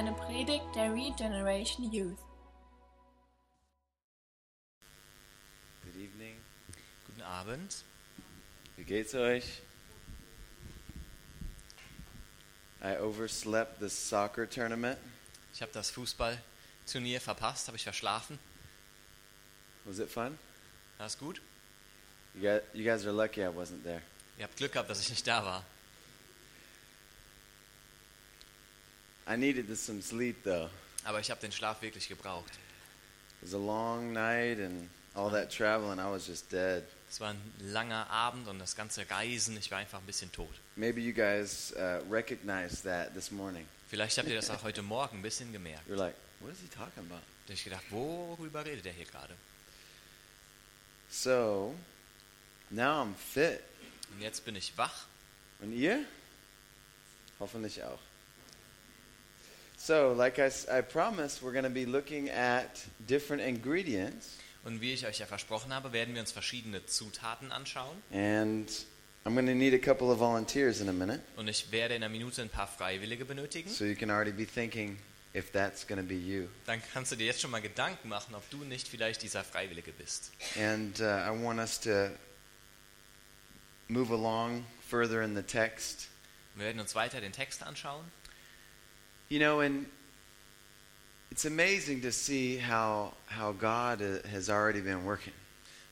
eine Predigt der Regeneration Youth. Good evening. Guten Abend. Wie geht's euch? I overslept the soccer tournament. Ich habe das Fußballturnier verpasst, habe ich verschlafen. Was it fun? War es gut? You guys, you guys are lucky I wasn't there. Ihr habt Glück gehabt, dass ich nicht da war. I needed some sleep though. Aber ich habe den Schlaf wirklich gebraucht. It was a long night and all that travel and I was just dead. Es war ein langer Abend und das ganze Reisen, ich war einfach ein bisschen tot. Maybe you guys uh, recognized that this morning. Vielleicht habt ihr das auch heute Morgen ein bisschen gemerkt. You're like, what is he talking about? Da ich gedacht, worüber redet der hier gerade? So, now I'm fit. Und jetzt bin ich wach. Und ihr? Hoffentlich auch. So, like I, I promised, we're going to be looking at different ingredients. Und wie ich euch ja versprochen habe, werden wir uns verschiedene Zutaten anschauen. And I'm going to need a couple of volunteers in a minute. Und ich werde in einer Minute ein paar Freiwillige benötigen. So you can already be thinking if that's going to be you. Dann kannst du dir jetzt schon mal Gedanken machen, ob du nicht vielleicht dieser Freiwillige bist. And uh, I want us to move along further in the text. Wir werden uns weiter den Text anschauen. You know, and it's amazing to see how, how God uh, has already been working.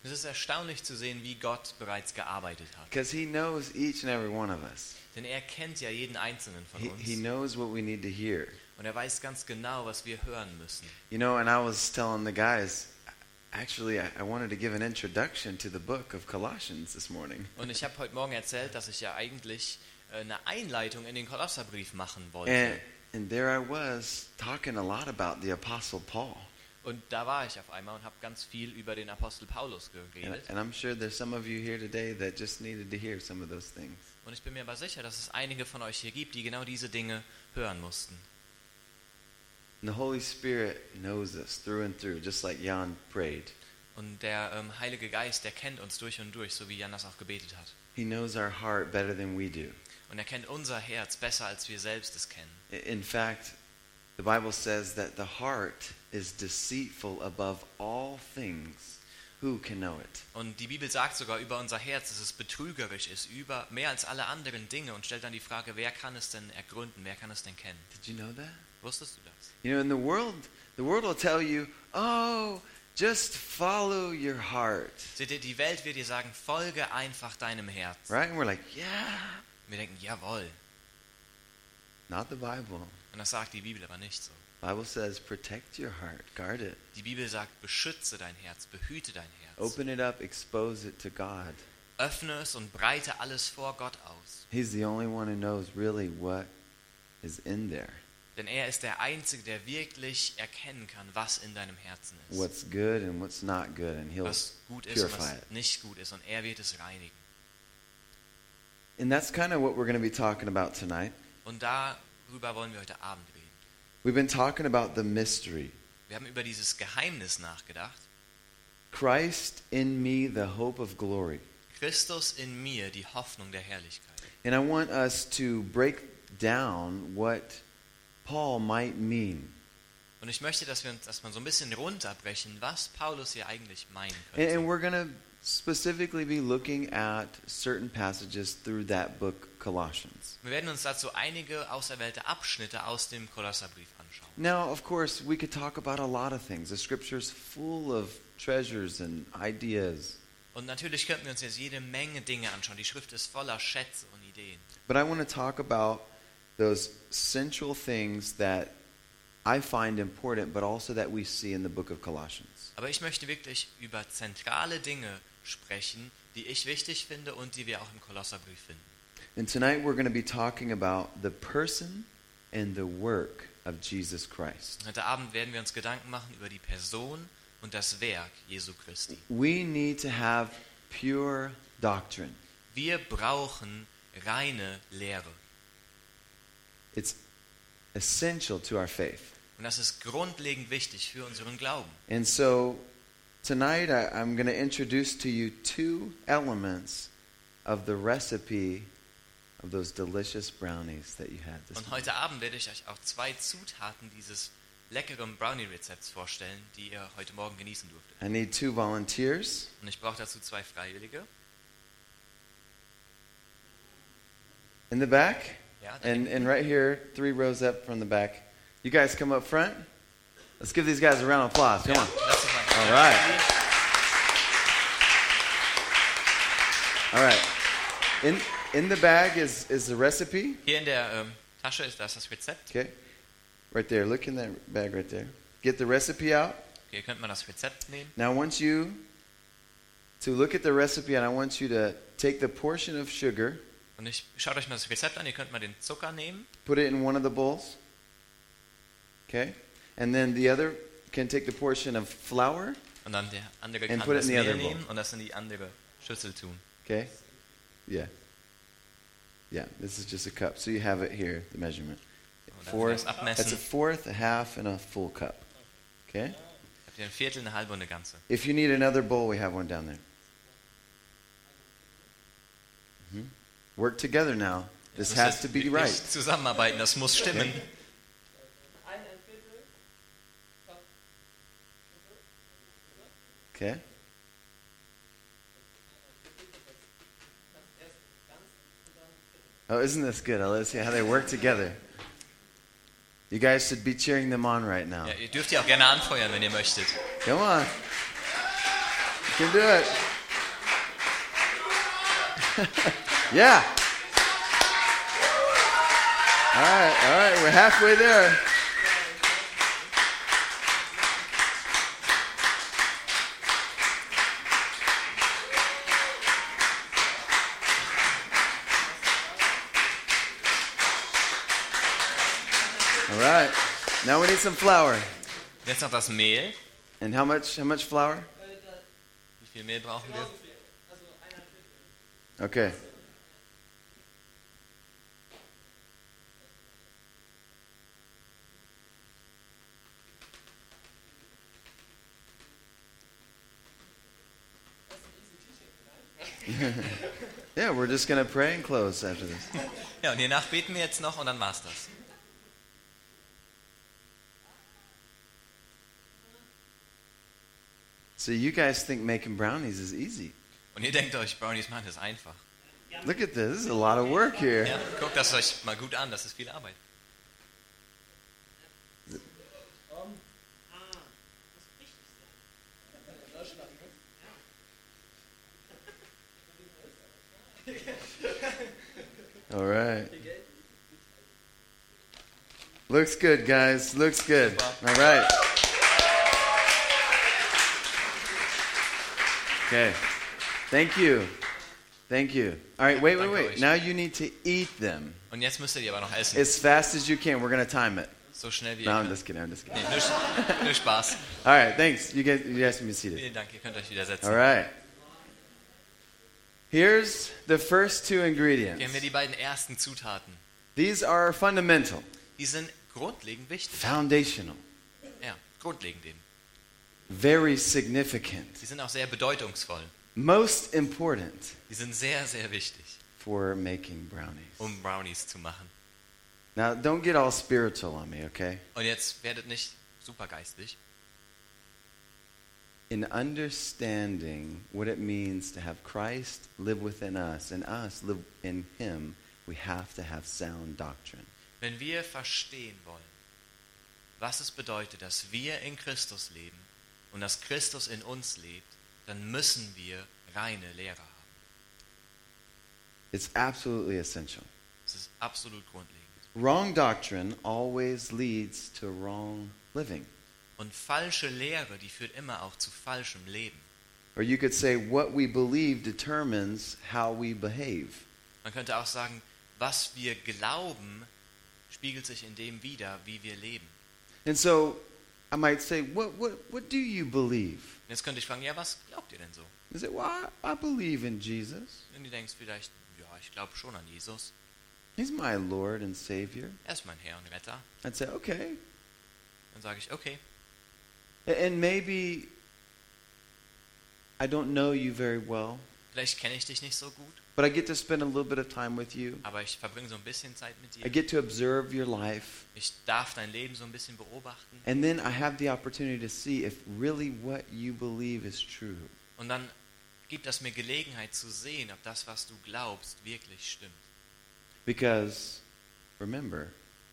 Es ist erstaunlich zu sehen, wie Gott bereits gearbeitet hat. Because He knows each and every one of us. Denn er kennt ja jeden einzelnen von He, uns. he knows what we need to hear. Und er weiß ganz genau, was wir hören müssen. You know, and I was telling the guys, actually, I, I wanted to give an introduction to the book of Colossians this morning. Und ich habe heute Morgen erzählt, dass ich ja eigentlich äh, eine Einleitung in den Kolosserbrief machen wollte. And, and there I was talking a lot about the Apostle Paul. Und da war ich auf einmal und habe ganz viel über den Apostel Paulus And, geredet. and I'm sure there's some of you here today that just needed to hear some of those things. Und ich bin mir aber sicher, dass es einige von euch hier gibt, die genau diese Dinge hören mussten. And the Holy Spirit knows us through and through, just like Jan prayed. Und der ähm, Heilige Geist, der kennt uns durch und durch, so wie Jan das auch gebetet hat. He knows our heart better than we do. Und er kennt unser Herz besser, als wir selbst es kennen. In fact, the Bible says that the heart is deceitful above all things. Who can know it? Und die Bibel sagt sogar über unser Herz, dass es betrügerisch ist, über mehr als alle anderen Dinge und stellt dann die Frage, wer kann es denn ergründen, wer kann es denn kennen? Did you know that? Wusstest du das? You know, in the world, the world will tell you, "Oh, just follow your heart." Seht ihr, die Welt wird dir sagen, folge einfach deinem Herz. Right? And we're like, "Yeah." Wir denken, jawohl. Not the Bible. Und das sagt die Bibel aber nicht so. Bible says, "Protect your heart, guard it. Die Bibel sagt, beschütze dein Herz, behüte dein Herz. Open it up, expose it to God." Öffne es und breite alles vor Gott aus. He's the only one who knows really what is in there. Denn er ist der Einzige, der wirklich erkennen kann, was in deinem Herzen ist. What's good and what's not good, and he'll Was gut ist und was it. nicht gut ist. Und er wird es reinigen. And that's kind of what we're going to be talking about tonight. Und darüber wollen wir heute Abend reden. We've been talking about the mystery. Wir haben über dieses Geheimnis nachgedacht. Christ in me, the hope of glory. Christus in mir, die Hoffnung der Herrlichkeit. And I want us to break down what Paul might mean. Und ich möchte, dass wir uns erstmal so ein bisschen runterbrechen, was Paulus hier eigentlich meinen And, and könnte. we're going to specifically be looking at certain passages through that book, Colossians. Wir werden uns dazu einige auserwählte Abschnitte aus dem Kolosserbrief anschauen. Now, of course, we could talk about a lot of things. The scripture's full of treasures and ideas. Und natürlich könnten wir uns jetzt jede Menge Dinge anschauen. Die Schrift ist voller Schätze und Ideen. But I want to talk about those central things that I find important, but also that we see in the book of Colossians. Aber ich möchte wirklich über zentrale Dinge sprechen, die ich wichtig finde und die wir auch im Kolosserbrief finden. And tonight we're going to be talking about the person and the work of Jesus Christ. Heute Abend werden wir uns Gedanken machen über die Person und das Werk Jesu Christi. We need to have pure doctrine. Wir brauchen reine Lehre. It's essential to our faith. Und das ist grundlegend wichtig für unseren Glauben. And so tonight I, I'm going to introduce to you two elements of the recipe of those delicious brownies that you had this Und heute Abend werde ich euch auch zwei Zutaten dieses leckeren Brownie-Rezepts vorstellen, die ihr heute Morgen genießen durftet. I need two volunteers. Und ich brauche dazu zwei Freiwillige. In the back? Ja, And, and right here, three rows up from the back. You guys come up front. Let's give these guys a round of applause. Come ja, on. lass uns mal. All right. All right. In, in the bag is, is the recipe. Hier in der ähm, Tasche ist das das Rezept. Okay. Right there. Look in that bag right there. Get the recipe out. Hier könnt man das Rezept nehmen. Now I want you to look at the recipe and I want you to take the portion of sugar, Und ich schaut euch mal das Rezept an. Ihr könnt mal den Zucker nehmen. put it in one of the bowls. Okay? And then the other can take the portion of flour. Und dann der andere And kann put it das in the Mehl other bowl. nehmen und das in die andere Schüssel tun. Okay? Yeah. Yeah, this is just a cup. So you have it here, the measurement. Und dann Fourth. das. That's a fourth, a half, and a full cup. Okay? Habt ihr ein Viertel, eine halbe und eine ganze. If you need another bowl, we have one down there. Mhm. Work together now. This Ihr has to be wirklich right. Zusammenarbeiten, das muss stimmen. Okay? Oh, isn't this good? Let's see how they work together. You guys should be cheering them on right now. Ja, ihr dürft ja auch gerne anfeuern, wenn ihr möchtet. Come on. You can do it. yeah. All right, all right, we're halfway there. Now we need some flour. Jetzt noch das Mehl. And how much how much flour? Wie viel Mehl brauchen wir? Okay. yeah, we're just going to pray and close after this. Ja, und hiernach beten wir jetzt noch und dann war's das. So you guys think making brownies is easy. Und ihr denkt euch, Brownies machen das einfach. Look at this. This is a lot of work here. Ja, guckt das euch mal gut an, das ist viel Arbeit. All right. Looks good, guys. Looks good. All right. Okay. Thank you. Thank you. All right, wait, wait, wait. Now you need to eat them Und jetzt müsst ihr die aber noch essen. as fast as you can. We're going to time it. So schnell wie No, ihr I'm just kidding. I'm just kidding. Nee, nur, nur Spaß. All right, thanks. You guys, you guys can be seated. Vielen Dank, ihr könnt euch wieder setzen. All right. Here's the first two Hier haben ingredients. wir die beiden ersten Zutaten. These are fundamental, Die sind grundlegend wichtig. foundational, Ja, grundlegend eben. Very significant, Die sind auch sehr bedeutungsvoll. most important Die sind sehr, sehr wichtig, for making brownies. um Brownies zu machen. Now, don't get all spiritual on me, okay? Und jetzt werdet nicht super geistig. In understanding what it means to have Christ live within us and us live in Him, we have to have sound doctrine. Wenn wir verstehen wollen, was es bedeutet, dass wir in Christus leben und dass Christus in uns lebt, dann müssen wir reine Lehre haben. It's absolutely essential. Das ist absolut grundlegend. Wrong doctrine always leads to wrong living. Und falsche Lehre, die führt immer auch zu falschem Leben. Or you could say what we believe determines how we behave. Man könnte auch sagen, was wir glauben, spiegelt sich in dem wider, wie wir leben. And so I might say, what, what, what do you believe? Und jetzt könnte ich fragen, ja, was glaubt ihr denn so? You say, well, I, I believe in Jesus. Und du denkst vielleicht, ja, ich glaube schon an Jesus. He's my Lord and Savior. Er ist mein Herr und Retter. I'd say, okay. Dann sage ich, okay, And maybe I don't know you very well, Vielleicht kenne ich dich nicht so gut, but I get to spend a little bit of time with you. aber ich verbringe so ein bisschen Zeit mit I get to observe your life. Ich darf dein Leben so ein bisschen beobachten. And then I have the opportunity to see if really what you believe is true. Und dann gibt das mir Gelegenheit zu sehen, ob das, was du glaubst, wirklich stimmt. Because remember,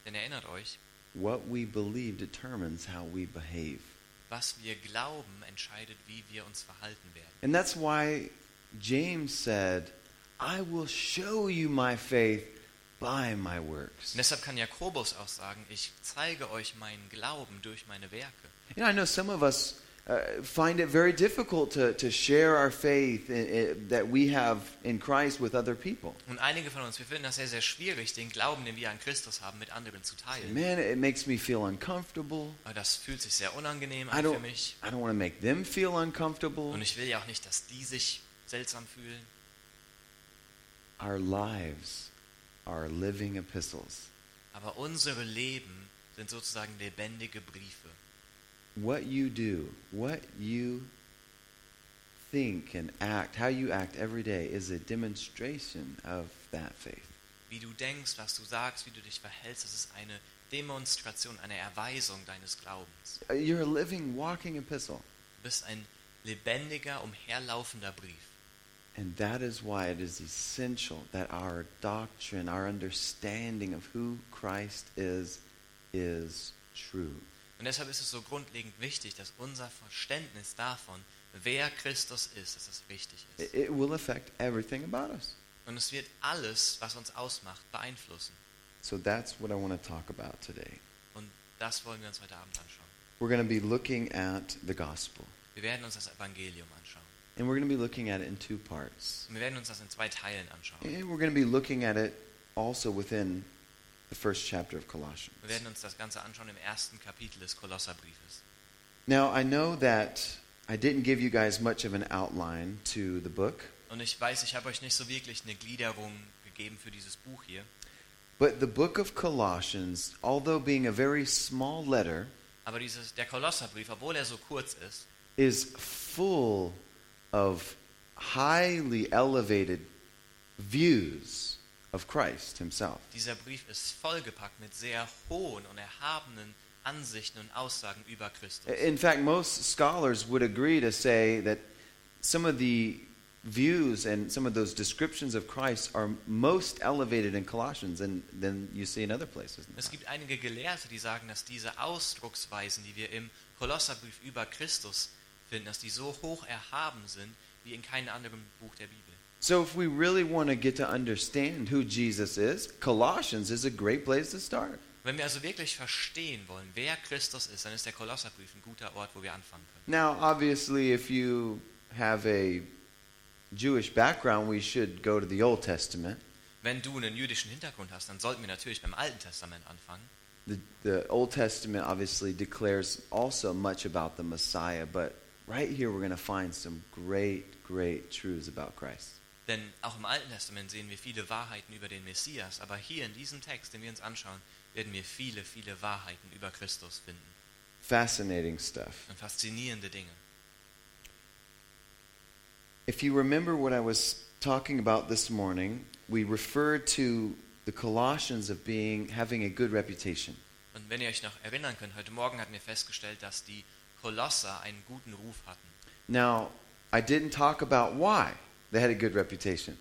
Denn erinnert euch, what we believe determines how we behave. was wir glauben, entscheidet, wie wir uns verhalten werden. And that's why James said, I will show you my faith by my works. Und deshalb kann Jakobus auch sagen, ich zeige euch meinen Glauben durch meine Werke. You know, I know some of us uh, find it very difficult to, to share our faith i i that we have in Christ with other people. Und einige von uns, wir finden das sehr, sehr schwierig, den Glauben, den wir an Christus haben, mit anderen zu teilen. Man, it makes me feel uncomfortable. Aber das fühlt sich sehr unangenehm I an für don't, mich. I don't want to make them feel uncomfortable. Und ich will ja auch nicht, dass die sich seltsam fühlen. Our lives are living epistles. Aber unsere Leben sind sozusagen lebendige Briefe. What you do, what you think and act, how you act every day is a demonstration of that faith. Wie du denkst, was du sagst, wie du dich verhältst, das ist eine Demonstration, eine Erweisung deines Glaubens. You're a living, walking epistle. Du bist ein lebendiger, umherlaufender Brief. And that is why it is essential that our doctrine, our understanding of who Christ is, is true. Und deshalb ist es so grundlegend wichtig, dass unser Verständnis davon, wer Christus ist, dass es richtig It, ist. it will affect everything about us. Und es wird alles, was uns ausmacht, beeinflussen. So that's what I want to talk about today. Und das wollen wir uns heute Abend anschauen. We're going to be looking at the gospel. Wir werden uns das Evangelium anschauen. And we're going to be looking at it in two parts. Und wir werden uns das in zwei Teilen anschauen. And we're going to be looking at it also within the first chapter of Colossians. Wir werden uns das Ganze anschauen im ersten Kapitel des Kolosserbriefes. Now, I know that I didn't give you guys much of an outline to the book, Und ich weiß, ich habe euch nicht so wirklich eine Gliederung gegeben für dieses Buch hier. but the book of Colossians, although being a very small letter, Aber dieses, der Kolosserbrief, obwohl er so kurz ist, is full of highly elevated views of Christ himself. dieser Brief ist vollgepackt mit sehr hohen und erhabenen Ansichten und Aussagen über Christus. In fact, most scholars would agree to say that some of the views and some of those descriptions of Christ are most elevated in Colossians than, than you see in other places. Es gibt einige Gelehrte, die sagen, dass diese Ausdrucksweisen, die wir im Kolosserbrief über Christus finden, dass die so hoch erhaben sind wie in keinem anderen Buch der Bibel. So, if we really want to get to understand who Jesus is, Colossians is a great place to start. Wenn wir also wirklich verstehen wollen, wer Christus ist, dann ist der Kolosserbrief ein guter Ort, wo wir anfangen können. Now, obviously, if you have a Jewish background, we should go to the Old Testament. Wenn du einen jüdischen Hintergrund hast, dann sollten wir natürlich beim Alten Testament anfangen. The, the Old Testament obviously declares also much about the Messiah, but right here we're going to find some great, great truths about Christ. Denn auch im Alten Testament sehen wir viele Wahrheiten über den Messias, aber hier in diesem Text, den wir uns anschauen, werden wir viele, viele Wahrheiten über Christus finden. Fascinating stuff. Und faszinierende Dinge. If you remember what I was talking about this morning, we referred to the Colossians of being having a good reputation. Und wenn ihr euch noch erinnern könnt, heute Morgen hatten wir festgestellt, dass die Kolosser einen guten Ruf hatten. Now, I didn't talk about why they had a good reputation.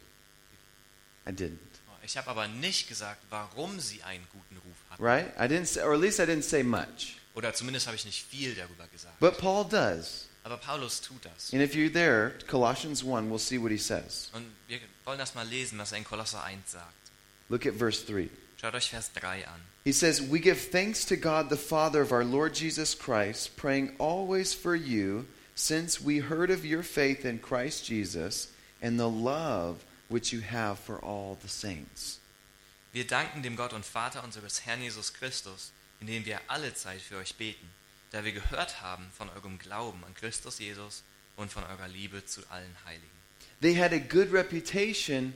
I didn't. Ich habe aber nicht gesagt, warum sie einen guten Ruf hatten. Right? I didn't say, or at least I didn't say much. Oder zumindest habe ich nicht viel darüber gesagt. But Paul does. Aber Paulus tut das. And if you're there, Colossians 1, we'll see what he says. Und wir wollen das mal lesen, was er in Kolosser 1 sagt. Look at verse 3. Schaut euch Vers 3 an. He says, We give thanks to God the Father of our Lord Jesus Christ, praying always for you, since we heard of your faith in Christ Jesus and the love which you have for all the saints. Wir danken dem Gott und Vater unseres Herrn Jesus Christus, indem wir alle Zeit für euch beten, da wir gehört haben von eurem Glauben an Christus Jesus und von eurer Liebe zu allen Heiligen. They had a good reputation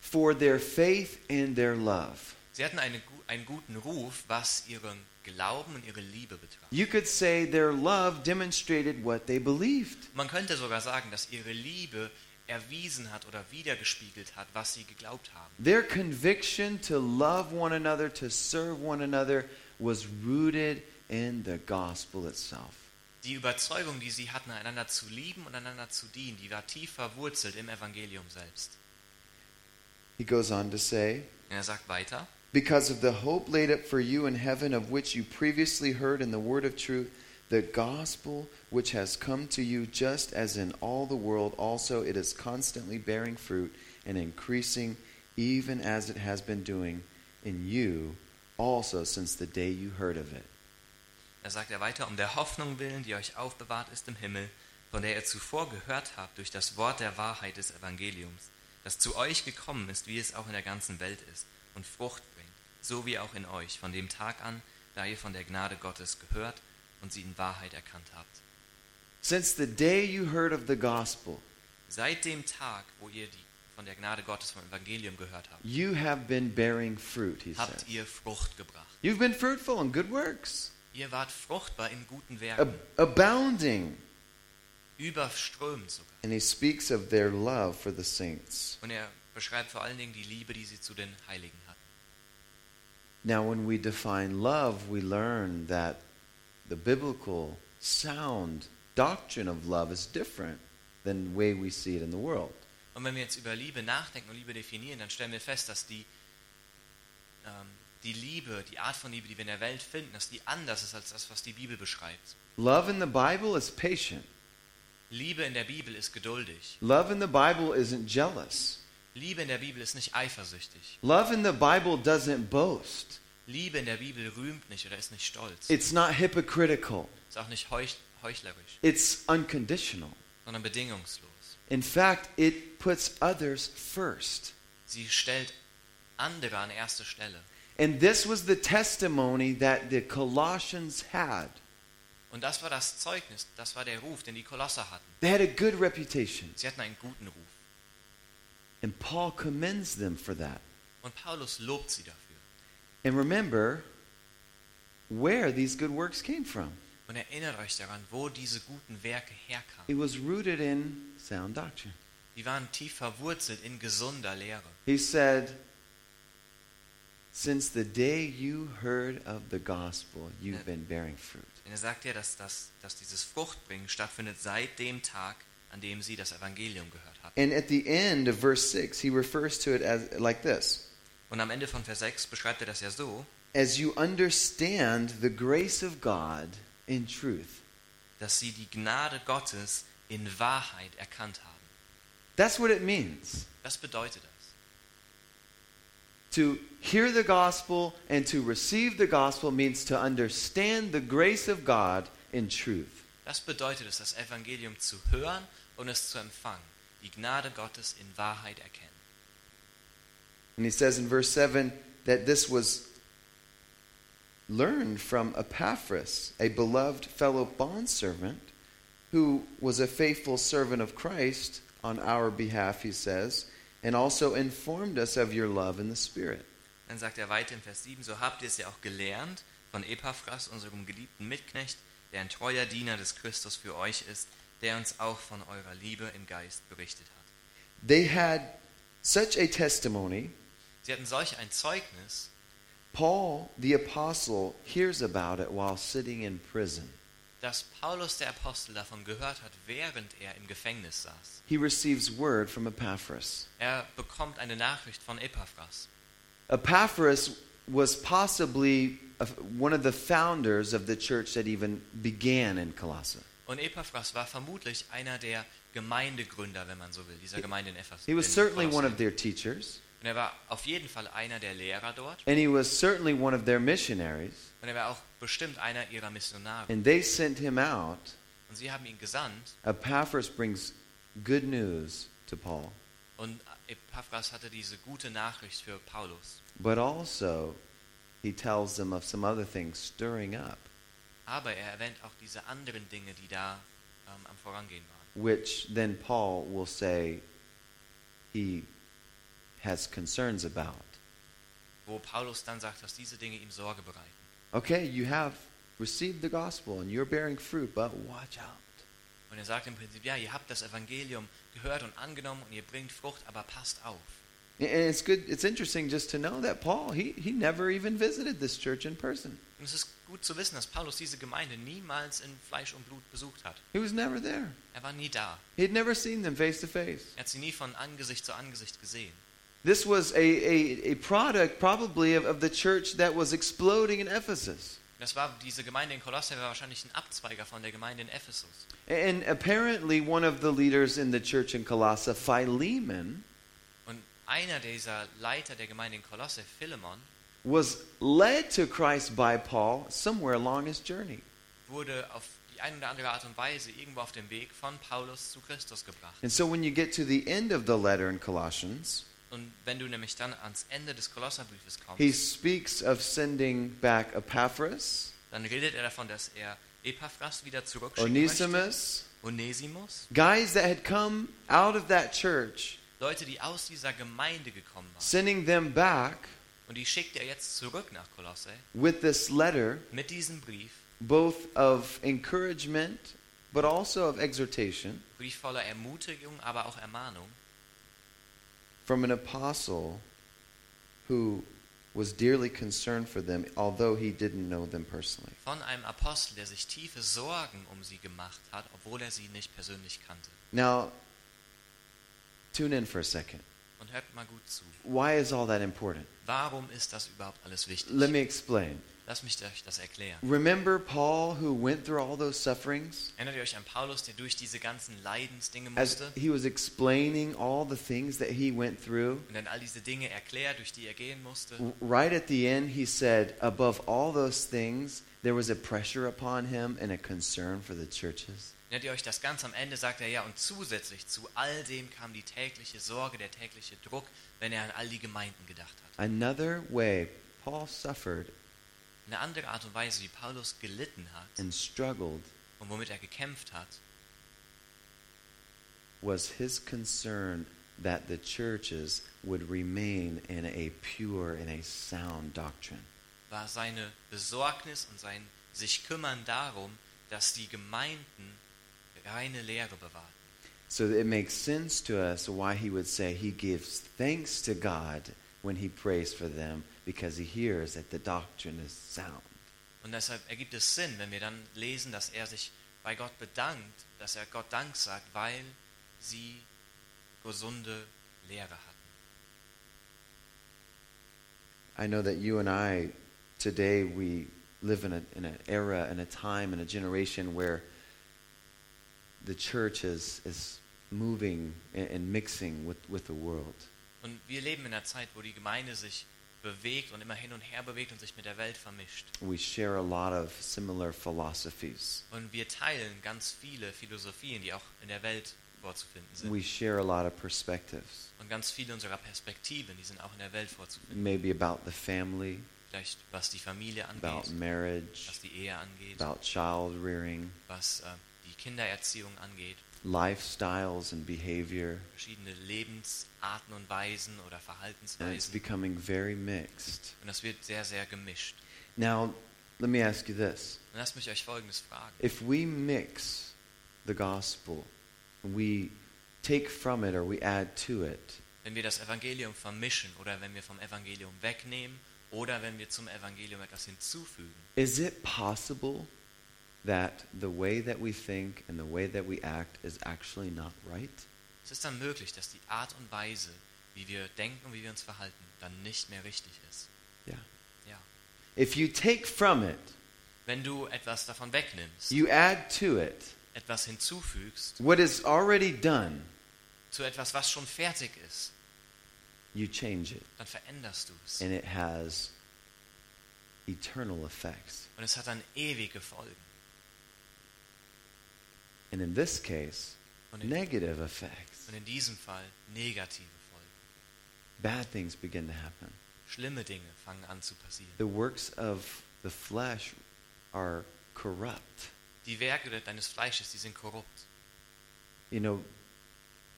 for their faith and their love. Sie hatten eine, einen guten Ruf, was ihren Glauben und ihre Liebe betraf. You could say their love demonstrated what they believed. Man könnte sogar sagen, dass ihre Liebe erwiesen hat oder wiedergespiegelt hat, was sie geglaubt haben. Their conviction to love one another, to serve one another, was rooted in the gospel itself. Die Überzeugung, die sie hatten, einander zu lieben und einander zu dienen, die war tief verwurzelt im Evangelium selbst. He goes on to say, er sagt weiter, Because of the hope laid up for you in heaven, of which you previously heard in the word of truth, the gospel which has come to you, just as in all the world, also it is constantly bearing fruit and increasing, even as it has been doing in you also since the day you heard of it. da sagt er weiter, um der Hoffnung willen, die euch aufbewahrt ist im Himmel, von der ihr zuvor gehört habt durch das Wort der Wahrheit des Evangeliums, das zu euch gekommen ist, wie es auch in der ganzen Welt ist, und Frucht bringt, so wie auch in euch, von dem Tag an, da ihr von der Gnade Gottes gehört und sie in Wahrheit erkannt habt. Since the day you heard of the gospel, Seit dem Tag, wo ihr die, von der Gnade Gottes vom Evangelium gehört habt, you have been bearing fruit, he habt says. ihr Frucht gebracht. You've been fruitful in good works, Ihr wart fruchtbar in guten Werken, abounding. überströmend sogar. And he speaks of their love for the saints. Und er beschreibt vor allen Dingen die Liebe, die sie zu den Heiligen hatten. Now, when we define love, we learn that the biblical sound doctrine of love is different than the way we see it in the world. Und wenn wir jetzt über Liebe nachdenken und Liebe definieren, dann stellen wir fest, dass die, ähm, die Liebe, die Art von Liebe, die wir in der Welt finden, dass die anders ist als das, was die Bibel beschreibt. Love in the Bible is patient. Liebe in der Bibel ist geduldig. Love in the Bible isn't jealous. Liebe in der Bibel ist nicht eifersüchtig. Love in the Bible doesn't boast. Liebe in der Bibel rühmt nicht oder ist nicht stolz. It's not hypocritical. Ist auch nicht heuch, heuchlerisch, It's unconditional. sondern bedingungslos. In fact, it puts others first. Sie stellt andere an erste Stelle. And this was the testimony that the Colossians had. Und das war das Zeugnis, das war der Ruf, den die Kolosser hatten. They had a good reputation. Sie hatten einen guten Ruf. And Paul commends them for that. Und Paulus lobt sie dafür. And remember where these good works came from. Und erinnert euch daran, wo diese guten Werke herkamen. It was rooted in sound doctrine. Die waren tief verwurzelt in gesunder Lehre. He said, Since the day you heard of the gospel, you've been bearing fruit. Denn er sagt ja, dass, das, dass dieses Fruchtbringen stattfindet seit dem Tag, an dem sie das Evangelium gehört. And at the end of verse 6, he refers to it as like this Und am Ende von Vers 6 beschreibt er das ja so, As you understand the grace of God in truth. dass sie die Gnade Gottes in Wahrheit erkannt haben. That's what it means. Das bedeutet das. To hear the gospel and to receive the gospel means to understand the grace of God in truth. Das bedeutet es, das Evangelium zu hören und es zu empfangen. Die Gnade Gottes in Wahrheit erkennen. And he says in verse 7 that this was learned from Epaphras, a beloved fellow bondservant who was a faithful servant of Christ on our behalf, he says, and also informed us of your love in the Spirit. Dann sagt er weiter in Vers 7, so habt ihr es ja auch gelernt von Epaphras, unserem geliebten Mitknecht, der ein treuer Diener des Christus für euch ist, der uns auch von eurer Liebe im Geist berichtet hat. They had such a testimony. Sie hatten solch ein Zeugnis, Paul, the apostle, hears about it while sitting in prison. dass Paulus der Apostel davon gehört hat, während er im Gefängnis saß. He receives word from Epaphras. Er bekommt eine Nachricht von Epaphras. Epaphras was possibly one of the founders of the church that even began in Colossae. Und Epaphras war vermutlich einer der Gemeindegründer, wenn man so will, dieser Gemeinde in Ephesus. He was in certainly one of their teachers, Und er war auf jeden Fall einer der Lehrer dort. and he was certainly one of their missionaries. Und er war auch bestimmt einer ihrer Missionare. And they sent him out. Und sie haben ihn gesandt. Epaphras brings good news to Paul, Und Epaphras hatte diese gute Nachricht für Paulus. but also he tells them of some other things stirring up, Aber er erwähnt auch diese anderen Dinge, die da ähm, am Vorangehen waren. which then Paul will say he has concerns about. Wo Paulus dann sagt, dass diese Dinge ihm Sorge bereiten. Okay, you have received the gospel and you're bearing fruit, but watch out. Und er sagt im Prinzip, ja, ihr habt das Evangelium gehört und angenommen und ihr bringt Frucht, aber passt auf. And it's good. It's interesting just to know that Paul he he never even visited this church in person. Und es ist gut zu wissen, dass Paulus diese Gemeinde niemals in Fleisch und Blut besucht hat. He was never there. Er war nie da. He'd never seen them face to face. Er hat sie nie von Angesicht zu Angesicht gesehen. This was a, a, a product probably of, of the church that was exploding in Ephesus. Das war diese Gemeinde in Kolosse war wahrscheinlich ein Abzweiger von der Gemeinde in Ephesus. And apparently, one of the leaders in the church in Colossae, Philemon, Und einer dieser Leiter der Gemeinde in Kolosse, Philemon, was led to Christ by Paul somewhere along his journey. wurde auf die eine oder andere Art und Weise irgendwo auf dem Weg von Paulus zu Christus gebracht. And so, when you get to the end of the letter in Colossians, Und wenn du nämlich dann ans Ende des Kolosserbriefes kommst, he speaks of sending back Epaphras, dann redet er davon, dass er Epaphras wieder zurückschicken möchte. Onesimus, Onesimus. guys that had come out of that church, Leute, die aus dieser Gemeinde gekommen waren. sending them back Und die schickt er jetzt zurück nach Kolosse with this letter, mit diesem Brief. both of encouragement but also of exhortation Brief voller Ermutigung, aber auch Ermahnung. from an apostle who was dearly concerned for them, although he didn't know them personally. Von einem Apostel, der sich tiefe Sorgen um sie gemacht hat, obwohl er sie nicht persönlich kannte. Now, tune in for a second. Und hört mal gut zu. Why is all that important? Warum ist das überhaupt alles wichtig? Let me explain. Lass mich euch das erklären. Remember Paul who went through all those sufferings? Erinnert ihr euch an Paulus, der durch diese ganzen Leidensdinge As he was explaining all the things that he went through, und dann all diese Dinge erklärt, durch die er gehen musste? right at the end, he said, above all those things, there was a pressure upon him and a concern for the churches. Erinnert ihr euch das ganz am Ende, sagt er ja, und zusätzlich zu all dem kam die tägliche Sorge, der tägliche Druck, wenn er an all die Gemeinden gedacht hat. Another way Paul suffered Eine andere Art und Weise, wie Paulus gelitten hat and struggled und womit er gekämpft hat, was his concern that the churches would remain in a pure and a sound doctrine. war seine Besorgnis und sein sich kümmern darum, dass die Gemeinden reine Lehre bewahrten. So it makes sense to us why he would say he gives thanks to God when he prays for them because he hears that the doctrine is sound. Und deshalb ergibt es Sinn, wenn wir dann lesen, dass er sich bei Gott bedankt, dass er Gott Dank sagt, weil sie gesunde Lehre hatten. I know that you and I today we live in a in an era and a time and a generation where the church is is moving and, mixing with, with the world. Und wir leben in einer Zeit, wo die Gemeinde sich bewegt und immer hin und her bewegt und sich mit der Welt vermischt. We share a lot of similar philosophies. Und wir teilen ganz viele Philosophien, die auch in der Welt vorzufinden sind. We share a lot of perspectives. Und ganz viele unserer Perspektiven, die sind auch in der Welt vorzufinden. Maybe about the family, Vielleicht was die Familie about angeht, marriage, was die Ehe angeht, about child rearing, was äh, Kindererziehung angeht, lifestyles and behavior. verschiedene Lebensarten und Weisen oder And it's Verhaltensweisen. becoming very mixed. Und das wird sehr, sehr gemischt. Now, let me ask you this. Und lasst mich euch Folgendes fragen. If we mix the gospel, we take from it or we add to it, Wenn wir das Evangelium vermischen oder wenn wir vom Evangelium wegnehmen oder wenn wir zum Evangelium etwas hinzufügen, is it possible that the way that we think and the way that we act is actually not right? es ist dann möglich, dass die Art und Weise, wie wir denken und wie wir uns verhalten, dann nicht mehr richtig ist. Yeah. Ja. If you take from it, Wenn du etwas davon wegnimmst, you add to it etwas hinzufügst, what is already done, zu etwas, was schon fertig ist, you change it. dann veränderst du es. And it has eternal effects. Und es hat dann ewige Folgen. And in this case, Und in, negative effects. und in diesem Fall negative Folgen. Bad things begin to happen. Schlimme Dinge fangen an zu passieren. The works of the flesh are corrupt. Die Werke deines Fleisches, die sind korrupt. You know,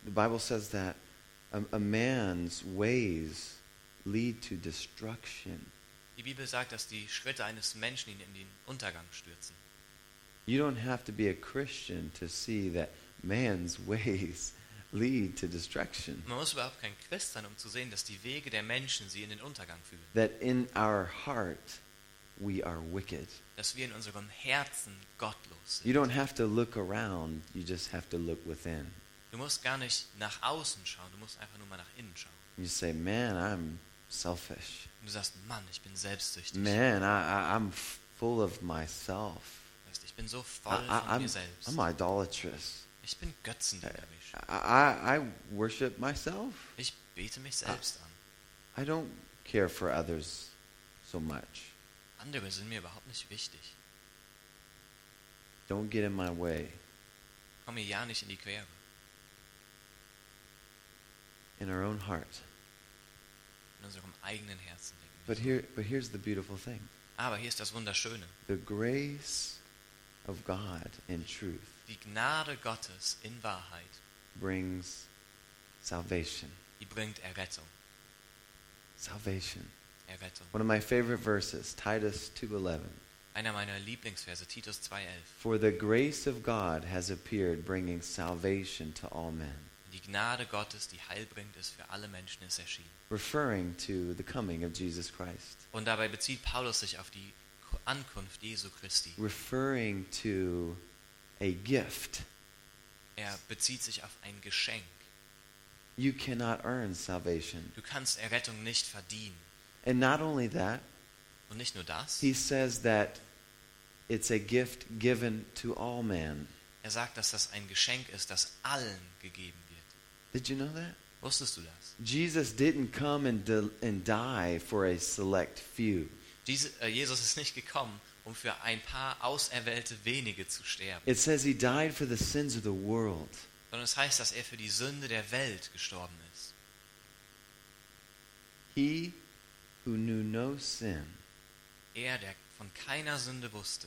the Bible says that a, a man's ways lead to destruction. Die Bibel sagt, dass die Schritte eines Menschen ihn in den Untergang stürzen. You don't have to be a Christian to see that man's ways lead to destruction. Man muss überhaupt kein Christ sein, um zu sehen, dass die Wege der Menschen sie in den Untergang führen. That in our heart we are wicked. Dass wir in unserem Herzen gottlos You sind. don't have to look around, you just have to look within. Du musst gar nicht nach außen schauen, du musst einfach nur mal nach innen schauen. You say, Man, I'm selfish. Und du sagst, Mann, ich bin selbstsüchtig. Man, I, I, I'm full of myself. Bin so I, voll I, von I'm, mir selbst. I'm idolatrous. Ich bin götzendienerich. I, I, I worship myself. Ich bete mich selbst an. I don't care for others so much. Andere sind mir überhaupt nicht wichtig. Don't get in my way. Komm mir ja nicht in die Quere. In our own heart. In unserem eigenen Herzen But here, but here's the beautiful thing: Aber hier ist das Wunderschöne. the grace of God in truth Die Gnade Gottes in Wahrheit, brings salvation. die bringt Errettung. Salvation. Errettung. One of my favorite verses, Titus 2:11. Einer meiner Lieblingsverse, Titus 2,11. For the grace of God has appeared, bringing salvation to all men, Die Gnade Gottes, die Heil bringt, ist für alle Menschen ist erschienen. referring to the coming of Jesus Christ, Und dabei bezieht Paulus sich auf die Ankunft Jesu Christi. referring to a gift. Er bezieht sich auf ein Geschenk. You cannot earn salvation. Du kannst Errettung nicht verdienen. And not only that, Und nicht nur das, he says that it's a gift given to all men. er sagt, dass das ein Geschenk ist, das allen gegeben wird. Did you know that? Wusstest du das? Jesus didn't come and, and die for a select few. Diese, äh, Jesus ist nicht gekommen, um für ein paar auserwählte wenige zu sterben, It says he died for the sins of the world. sondern es heißt, dass er für die Sünde der Welt gestorben ist. He who knew no sin Er, der von keiner Sünde wusste,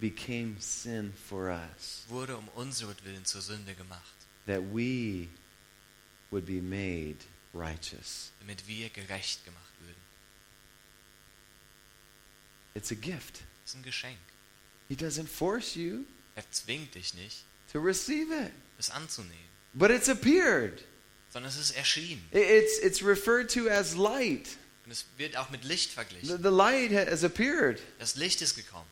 became sin for us, wurde um unseretwillen zur Sünde gemacht, that we would be made righteous. damit wir gerecht gemacht würden. It's a gift. Das ist ein Geschenk. He doesn't force you Er zwingt dich nicht, to receive it, es anzunehmen, but it's appeared. sondern es ist erschienen. It's, it's referred to as light. Und es wird auch mit Licht The, verglichen. the light has appeared Das Licht ist gekommen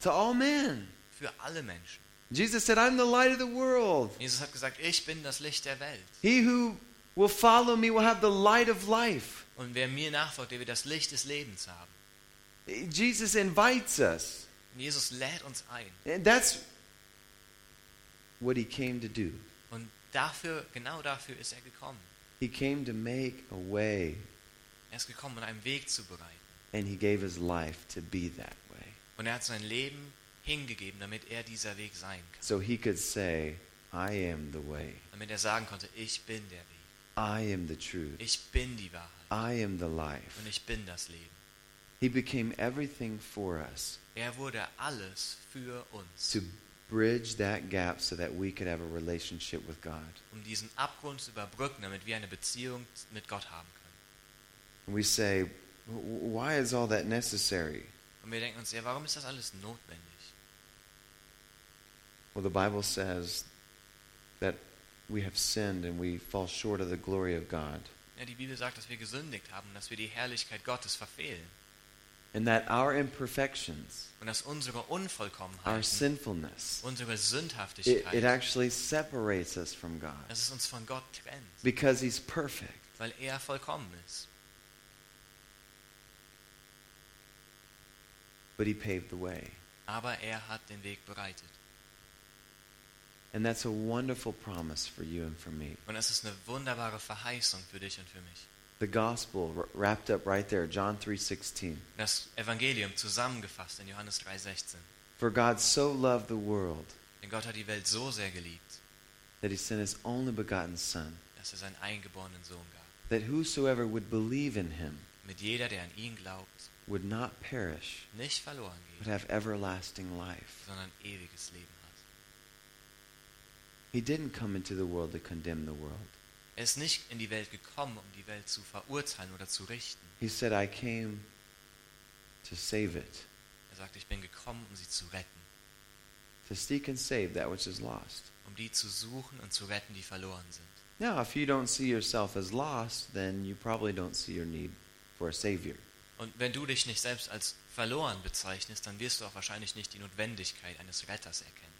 to all men. für alle Menschen. Jesus said, I'm the light of the world. Jesus hat gesagt, ich bin das Licht der Welt. He who will follow me will have the light of life. Und wer mir nachfolgt, der wird das Licht des Lebens haben. Jesus invites us. Jesus lädt uns ein. And that's what he came to do. Und dafür, genau dafür ist er gekommen. He came to make a way, Er ist gekommen, um einen Weg zu bereiten. and he gave his life to be that way. Und er hat sein Leben hingegeben, damit er dieser Weg sein kann. So he could say, I am the way. Damit er sagen konnte, ich bin der Weg. I am the truth. Ich bin die Wahrheit. I am the life. Und ich bin das Leben. He became everything for us Er wurde alles für uns, to bridge that gap so that we could have a relationship with God. um diesen Abgrund zu überbrücken, damit wir eine Beziehung mit Gott haben können. And we say, "W- why is all that necessary? Und wir denken uns, ja, warum ist das alles notwendig? Well, the Bible says that we have sinned and we fall short of the glory of God. Ja, die Bibel sagt, dass wir gesündigt haben, dass wir die Herrlichkeit Gottes verfehlen. And that our imperfections, Und dass unsere our sinfulness, unsere it, Sündhaftigkeit, it actually separates us from God dass es uns von Gott trennt, because He's perfect. weil er vollkommen ist. But He paved the way. Aber er hat den Weg bereitet. And that's a wonderful promise for you and for me. Und es ist eine wunderbare Verheißung für dich und für mich. The gospel wrapped up right there, John 3:16. Das Evangelium zusammengefasst in Johannes 3,16. For God so loved the world Denn Gott hat die Welt so sehr geliebt, that He sent His only begotten Son, dass er seinen eingeborenen Sohn gab. that whosoever would believe in Him Mit jeder, der an ihn glaubt, would not perish, nicht verloren gehen. but have everlasting life. sondern ewiges Leben hat. He didn't come into the world to condemn the world. Er ist nicht in die Welt gekommen, um die Welt zu verurteilen oder zu richten. He said, I came to save it. Er sagt, ich bin gekommen, um sie zu retten. to seek and save that which is lost. um die zu suchen und zu retten, die verloren sind. Now, if you don't see yourself as lost, then you probably don't see your need for a Savior. Und wenn du dich nicht selbst als verloren bezeichnest, dann wirst du auch wahrscheinlich nicht die Notwendigkeit eines Retters erkennen.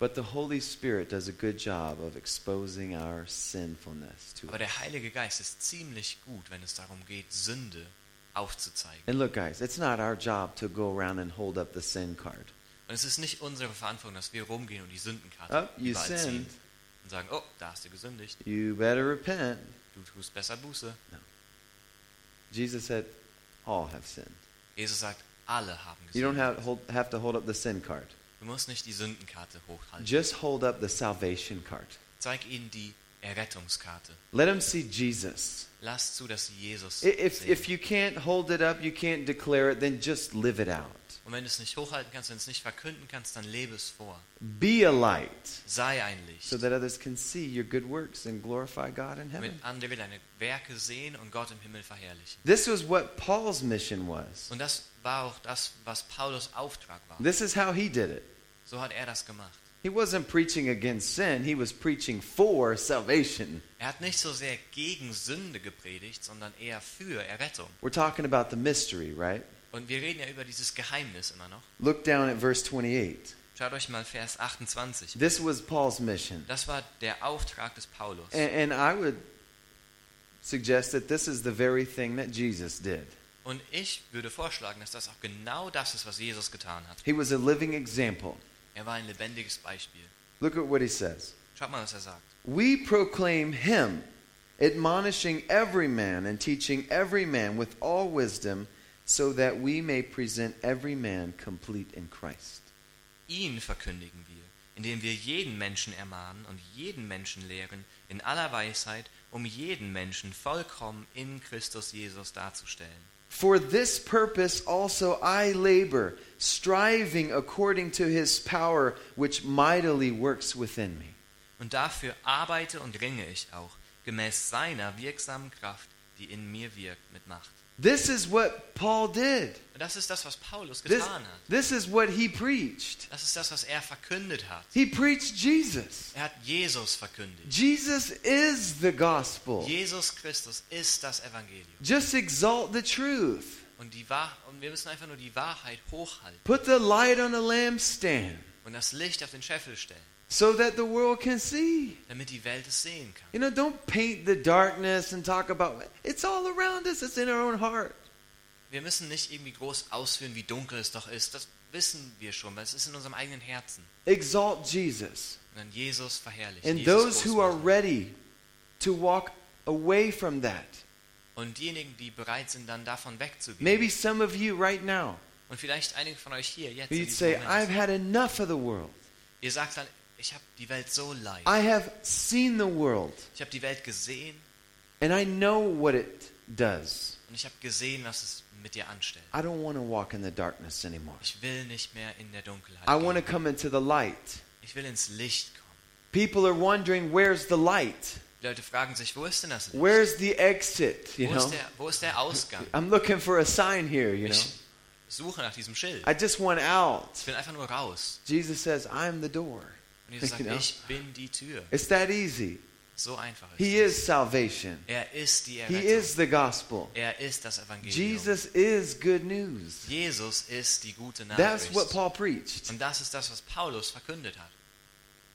But the Holy Spirit does a good job of exposing our sinfulness to Aber der Heilige Geist ist ziemlich gut, wenn es darum geht, Sünde aufzuzeigen. And look, guys, it's not our job to go around and hold up the sin card. Und es ist nicht unsere Verantwortung, dass wir rumgehen und die Sündenkarte Oh, you überall ziehen sinned. und sagen, oh, da hast du gesündigt, You better repent. du tust besser Buße. No. Jesus said, all have sinned. Jesus sagt, alle haben gesündigt. You don't have, hold, have to hold up the sin card. Du musst nicht die Sündenkarte hochhalten. Just hold up the salvation card. Zeig ihnen die Errettungskarte. Let them see Jesus. Lass zu, dass sie Jesus If, sehen. if you can't hold it up, you can't declare it, then just live it out. Und wenn du es nicht hochhalten kannst, wenn du es nicht verkünden kannst, dann lebe es vor. Be a light Sei ein Licht, so that others can see your good works and glorify God in damit andere deine Werke sehen und Gott im Himmel verherrlichen. This was what Paul's mission was. Und das war auch das, was Paulus Auftrag war. This is how he did it. So hat er das gemacht. He wasn't preaching against sin, he was preaching for salvation. Er hat nicht so sehr gegen Sünde gepredigt, sondern eher für Errettung. We're talking about the mystery, right? Und wir reden ja über dieses Geheimnis immer noch. Look down at verse 28. Schaut euch mal Vers 28. This was Paul's mission. Das war der Auftrag des Paulus. And, and I would suggest that this is the very thing that Jesus did. Und ich würde vorschlagen, dass das auch genau das ist, was Jesus getan hat. He was a living example. Er war ein lebendiges Beispiel. Look at what he says. Schaut mal, was er sagt. We proclaim him, admonishing every man and teaching every man with all wisdom, so that we may present every man complete in Christ. Ihn verkündigen wir, indem wir jeden Menschen ermahnen und jeden Menschen lehren in aller Weisheit, um jeden Menschen vollkommen in Christus Jesus darzustellen. For this purpose also I labor, striving according to his power, which mightily works within me. Und dafür arbeite und ringe ich auch, gemäß seiner wirksamen Kraft, die in mir wirkt mit Macht. This is what Paul did. Und das ist das, was Paulus This, hat. this is what he preached. Das ist das, was er verkündet hat. He preached Jesus. Er hat Jesus verkündigt. Jesus is the gospel. Jesus Christus ist das Evangelium. Just exalt the truth. Und, die Wahr und wir müssen einfach nur die Wahrheit hochhalten Put the light on a lampstand und das Licht auf den Scheffel stellen, so that the world can see. damit die Welt es sehen kann. You know, don't paint the darkness and talk about it's all around us, it's in our own heart. Wir müssen nicht irgendwie groß ausführen, wie dunkel es doch ist. Das wissen wir schon, weil es ist in unserem eigenen Herzen. Exalt Jesus. Und dann Jesus verherrlichen. And Jesus those who are ready to walk away from that. Und diejenigen, die bereit sind, dann davon wegzugehen. Maybe some of you right now, Und vielleicht einige von euch hier jetzt. you'd say, Moment. I've had enough of the world. Ihr sagt dann, ich habe die Welt so leid. I have seen the world, Ich habe die Welt gesehen and I know what it does. Und ich habe gesehen, was es mit dir anstellt. I don't want to walk in the darkness anymore. Ich will nicht mehr in der Dunkelheit I want to come into the light. Ich will ins Licht kommen. People are wondering, where's the light? Die Leute fragen sich, wo ist denn das Licht? Where's the exit? You Wo know, ist, der, wo ist der Ausgang? I'm looking for a sign here, you know. Ich suche nach diesem Schild. I just want out. Ich will einfach nur raus. Jesus says, I'm the door. Und Jesus sagt, ich bin die Tür. It's that easy. So einfach ist He is salvation. Er ist die He is the gospel. Er ist das Evangelium. Jesus is good news. Jesus ist die gute That's what Paul preached. Und das ist das, was Paulus verkündet hat.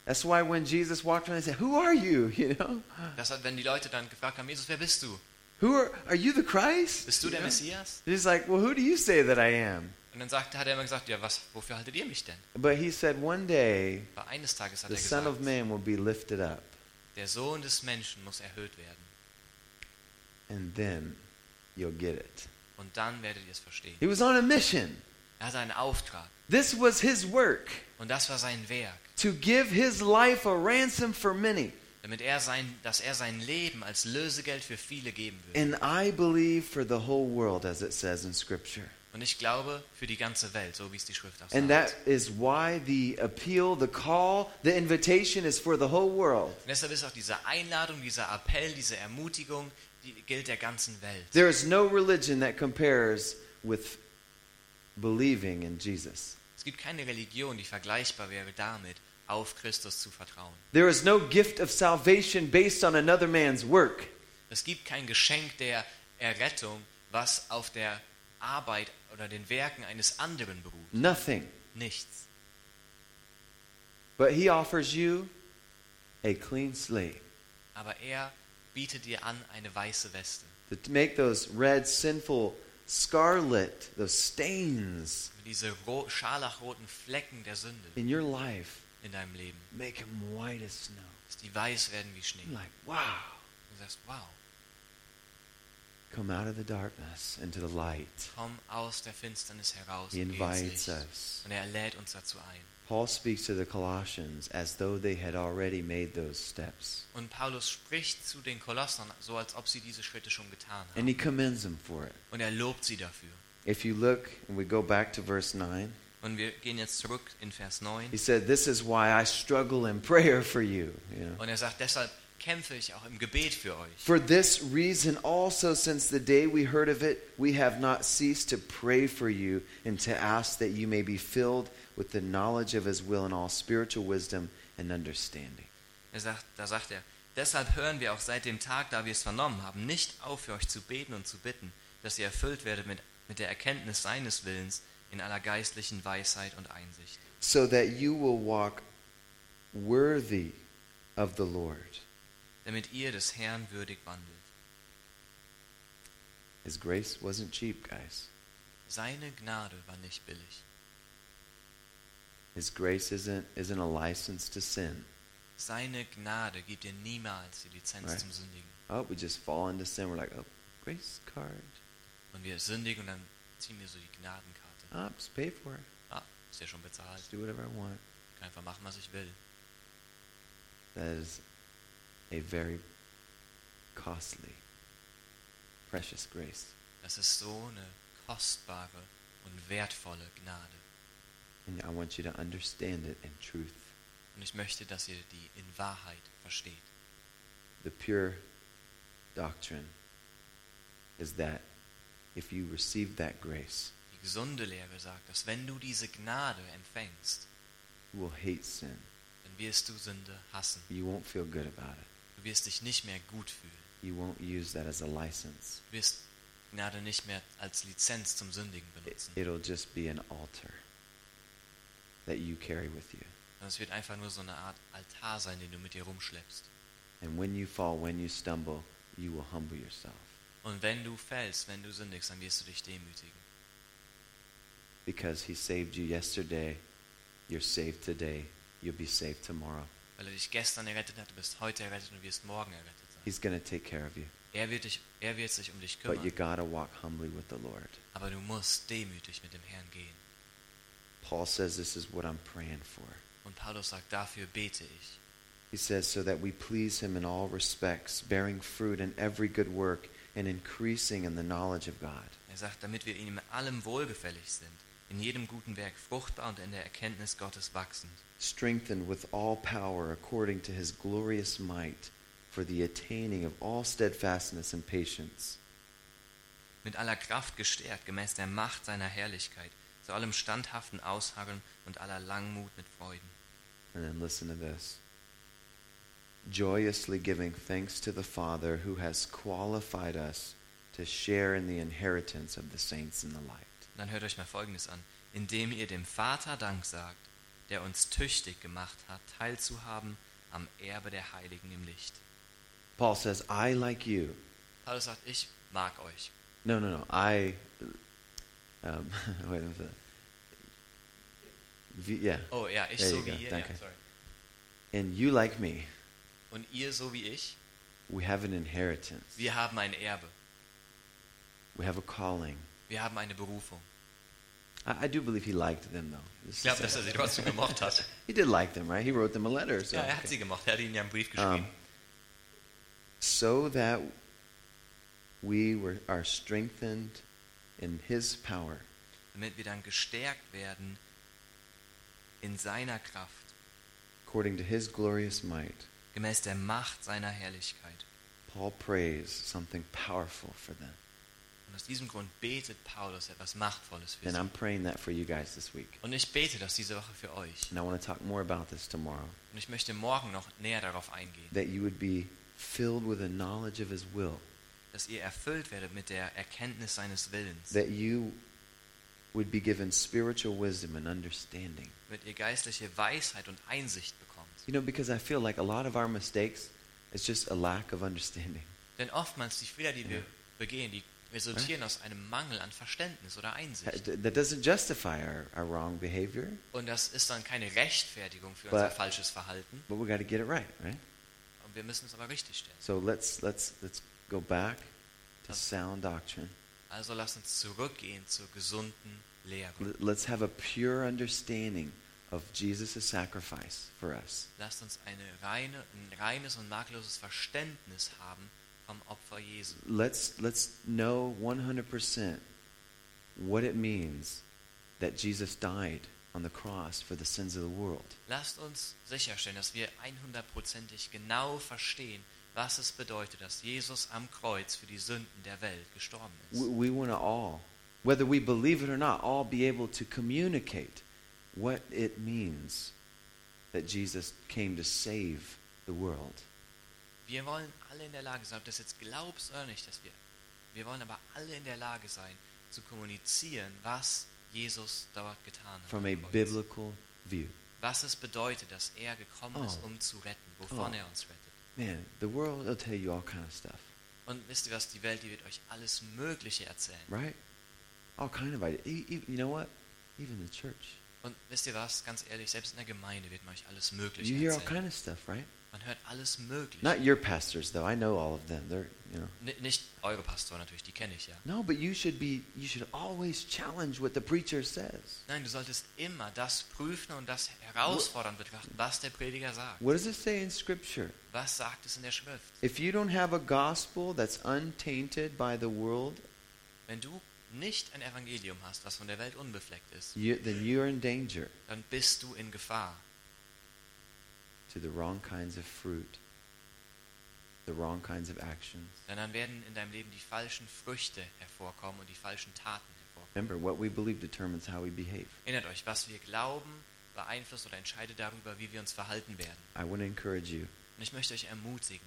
That's why when Jesus walked around, he said, Who are you? You know? Das hat, wenn die Leute dann gefragt haben, Jesus, wer bist du? Who are are you the Christ? Bist du der? Messias? He's like, Well, who do you say that I am? Und dann sagte, hat er immer gesagt, ja, was, wofür haltet ihr mich denn? But he said, One day Aber eines Tages hat the er Son of Man will be lifted up, der Sohn des Menschen muss erhöht werden. and then you'll get it. Und dann werdet ihr es verstehen. He was on a mission. Er hatte einen Auftrag. This was his work Und das war sein Werk. to give his life a ransom for many. Damit er sein, dass er sein Leben als Lösegeld für viele geben würde. And I believe for the whole world, as it says in Scripture. Und ich glaube, für die ganze Welt, so wie es die Schrift auch And sagt. that is why the appeal, the call, the invitation is for the whole world. Und deshalb ist auch diese Einladung, dieser Appell, diese Ermutigung, die gilt der ganzen Welt. There is no religion that compares with believing in Jesus. Es gibt keine Religion, die vergleichbar wäre damit, auf Christus zu vertrauen. There is no gift of salvation based on another man's work. Es gibt kein Geschenk der Errettung, was auf der Arbeit oder den Werken eines anderen beruht. Nothing. Nichts. But he offers you a clean slate Aber er bietet dir an eine weiße Weste. to make those red, sinful, scarlet, those stains Diese ro scharlachroten Flecken der Sünde in your life, in deinem Leben, make them white as snow. dass die weiß werden wie Schnee. You're like, wow. Du sagst, wow, Come out of the darkness into the light. komm aus der Finsternis heraus He und geh ins invites Licht. us. Und er lädt uns dazu ein. Paul speaks to the Colossians as though they had already made those steps. Und Paulus spricht zu den Kolossern, so als ob sie diese Schritte schon getan And he commends them for it. Und er lobt sie dafür. If you look and we go back to verse 9, Und wir gehen jetzt zurück in Vers 9. he said, This is why I struggle in prayer for you. you know. Und er sagt, deshalb kämpfe ich auch im Gebet für euch. For this reason also, since the day we heard of it, we have not ceased to pray for you and to ask that you may be filled with the knowledge of his will and all spiritual wisdom and understanding. Er sagt, da sagt er, deshalb hören wir auch seit dem Tag, da wir es vernommen haben, nicht auf für euch zu beten und zu bitten, dass ihr erfüllt werdet mit, mit der Erkenntnis seines Willens in aller geistlichen Weisheit und Einsicht. so that you will walk worthy of the Lord. Damit ihr des Herrn würdig wandelt. His grace wasn't cheap, guys. Seine Gnade war nicht billig. His grace isn't, isn't a license to sin. Seine Gnade gibt dir niemals die Lizenz Right. zum Sündigen. Oh, we just fall into sin. We're like, oh, grace card. Und wir sündigen und dann ziehen wir so die Gnadenkarte. Oh, just pay for it. Ah, ist ja schon bezahlt. Just do whatever I want. Ich kann einfach machen, was ich will. That is a very costly, precious grace. Das ist so eine kostbare und wertvolle Gnade. And I want you to understand it in truth. Und ich möchte, dass ihr die in Wahrheit versteht. The pure doctrine is that if you receive that grace, Die gesunde Lehre sagt, dass wenn du diese Gnade empfängst, you will hate sin. dann wirst du Sünde hassen. You won't feel good about it. Du wirst dich nicht mehr gut fühlen. You won't use that as a license. Du wirst Gnade nicht mehr als Lizenz zum Sündigen benutzen. it'll just be an altar that you carry with you. Es wird einfach nur so eine Art Altar sein, den du mit dir rumschleppst. And when you fall, when you stumble, you will humble yourself Und wenn du fällst, wenn du sündigst, dann wirst du dich demütigen. because He saved you yesterday. You're saved today. You'll be saved tomorrow. Weil er dich gestern errettet hat, du bist heute errettet und wirst morgen errettet sein. He's going to take care of you. Er wird, dich, er wird sich um dich But you kümmern. got to walk humbly with the Lord. Aber du musst demütig mit dem Herrn gehen. Paul says this is what I'm praying for. Und Paulus sagt, dafür bete ich. He says, so that we please him in all respects, bearing fruit in every good work and increasing in the knowledge of God. Er sagt, damit wir ihm in allem wohlgefällig sind, in jedem guten Werk fruchtbar und in der Erkenntnis Gottes wachsend, strengthened with all power according to his glorious might for the attaining of all steadfastness and patience. mit aller Kraft gestärkt, gemäß der Macht seiner Herrlichkeit, zu allem standhaften Ausharren und aller Langmut mit Freuden. And then listen to this. Joyously giving thanks to the Father who has qualified us to share in the inheritance of the saints in the light. Dann hört euch mal Folgendes an. Indem ihr dem Vater Dank sagt, der uns tüchtig gemacht hat, teilzuhaben am Erbe der Heiligen im Licht. Paul says, I, like you, Paulus sagt, ich mag euch. no, no, no, I, um, wait a minute. Yeah. Oh ja, ich There so you wie ihr. Danke. sorry. And you, like me, Und ihr so wie ich, we have an inheritance. wir haben ein Erbe. We have a calling. Wir haben eine Berufung. I, I do believe he liked them, though. Ich glaube, dass er sie trotzdem gemocht hat. He did like them, right? He wrote them a letter. So, Ja, er hat sie gemocht. Er hat ihnen ja einen Brief um, geschrieben. so that we were, are strengthened in his power damit wir dann gestärkt werden in seiner Kraft, according to his glorious might. gemäß der Macht seiner Herrlichkeit. Paul prays something powerful for them. Aus diesem Grund betet Paulus etwas Machtvolles für And sie. I'm praying that for you guys this week. Und ich bete das diese Woche für euch. And I want to talk more about this tomorrow. Und ich möchte morgen noch näher darauf eingehen, That you would be filled with a knowledge of His will. dass ihr erfüllt werdet mit der Erkenntnis seines Willens, That you would be given spiritual wisdom and understanding. damit ihr geistliche Weisheit und Einsicht bekommt. You know, because I feel like a lot of our mistakes is just a lack of understanding. Denn oftmals die Fehler, die wir begehen, die resultieren aus einem Mangel an Verständnis oder Einsicht. That that doesn't justify our, our wrong behavior, Und das ist dann keine Rechtfertigung für But- unser falsches Verhalten. but we got to get it right, right? Und wir müssen es aber richtig stellen. So let's let's let's go back to sound doctrine. Also lasst uns zurückgehen zur gesunden Lehre. Let- Let's have a pure understanding of Jesus' sacrifice for us. Lasst uns eine reine, ein reines und makelloses Verständnis haben vom Opfer Jesu. Let's let's know 100% what it means that Jesus died on the cross for the sins of the world. Lasst uns sicherstellen, dass wir 100%ig genau verstehen, was es bedeutet, dass Jesus am Kreuz für die Sünden der Welt gestorben ist. We, we want to all, whether we believe it or not, all be able to communicate what it means that Jesus came to save the world. Wir wollen alle in der Lage sein, ob das jetzt glaubst oder nicht, dass wir, wir wollen aber alle in der Lage sein, zu kommunizieren, was Jesus dort getan hat. From a biblical view. Was es bedeutet, dass er gekommen ist, Oh. um zu retten, wovon Oh. er uns rettet. Man, the world will tell you all kind of stuff, Und wisst ihr was, die Welt, die wird euch alles Mögliche erzählen. right? All kind of ideas. E- e- You know what? Even the church. Und wisst ihr was, ganz ehrlich, selbst in der Gemeinde wird man euch alles Mögliche You hear all erzählen. kind of stuff, right? Man hört alles Mögliche. Not your pastors, though. I know all of them. They're, you know. Nicht eure Pastoren natürlich, die kenne ich ja. No, but you should be. You should always challenge what the preacher says. Nein, du solltest immer das prüfen und das herausfordern betrachten, was der Prediger sagt. What does it say in Scripture? Was sagt es in der Schrift? If you don't have a gospel that's untainted by the world, Wenn du nicht ein Evangelium hast, was von der Welt unbefleckt ist, you, then you're in danger dann bist du in Gefahr, to the wrong kinds of fruit, the wrong kinds of actions. dann werden in deinem Leben die falschen Früchte hervorkommen und die falschen Taten hervorkommen. Remember, what we believe determines how we behave. Erinnert euch, was wir glauben, beeinflusst oder entscheidet darüber, wie wir uns verhalten werden. I want to encourage you Und ich möchte euch ermutigen,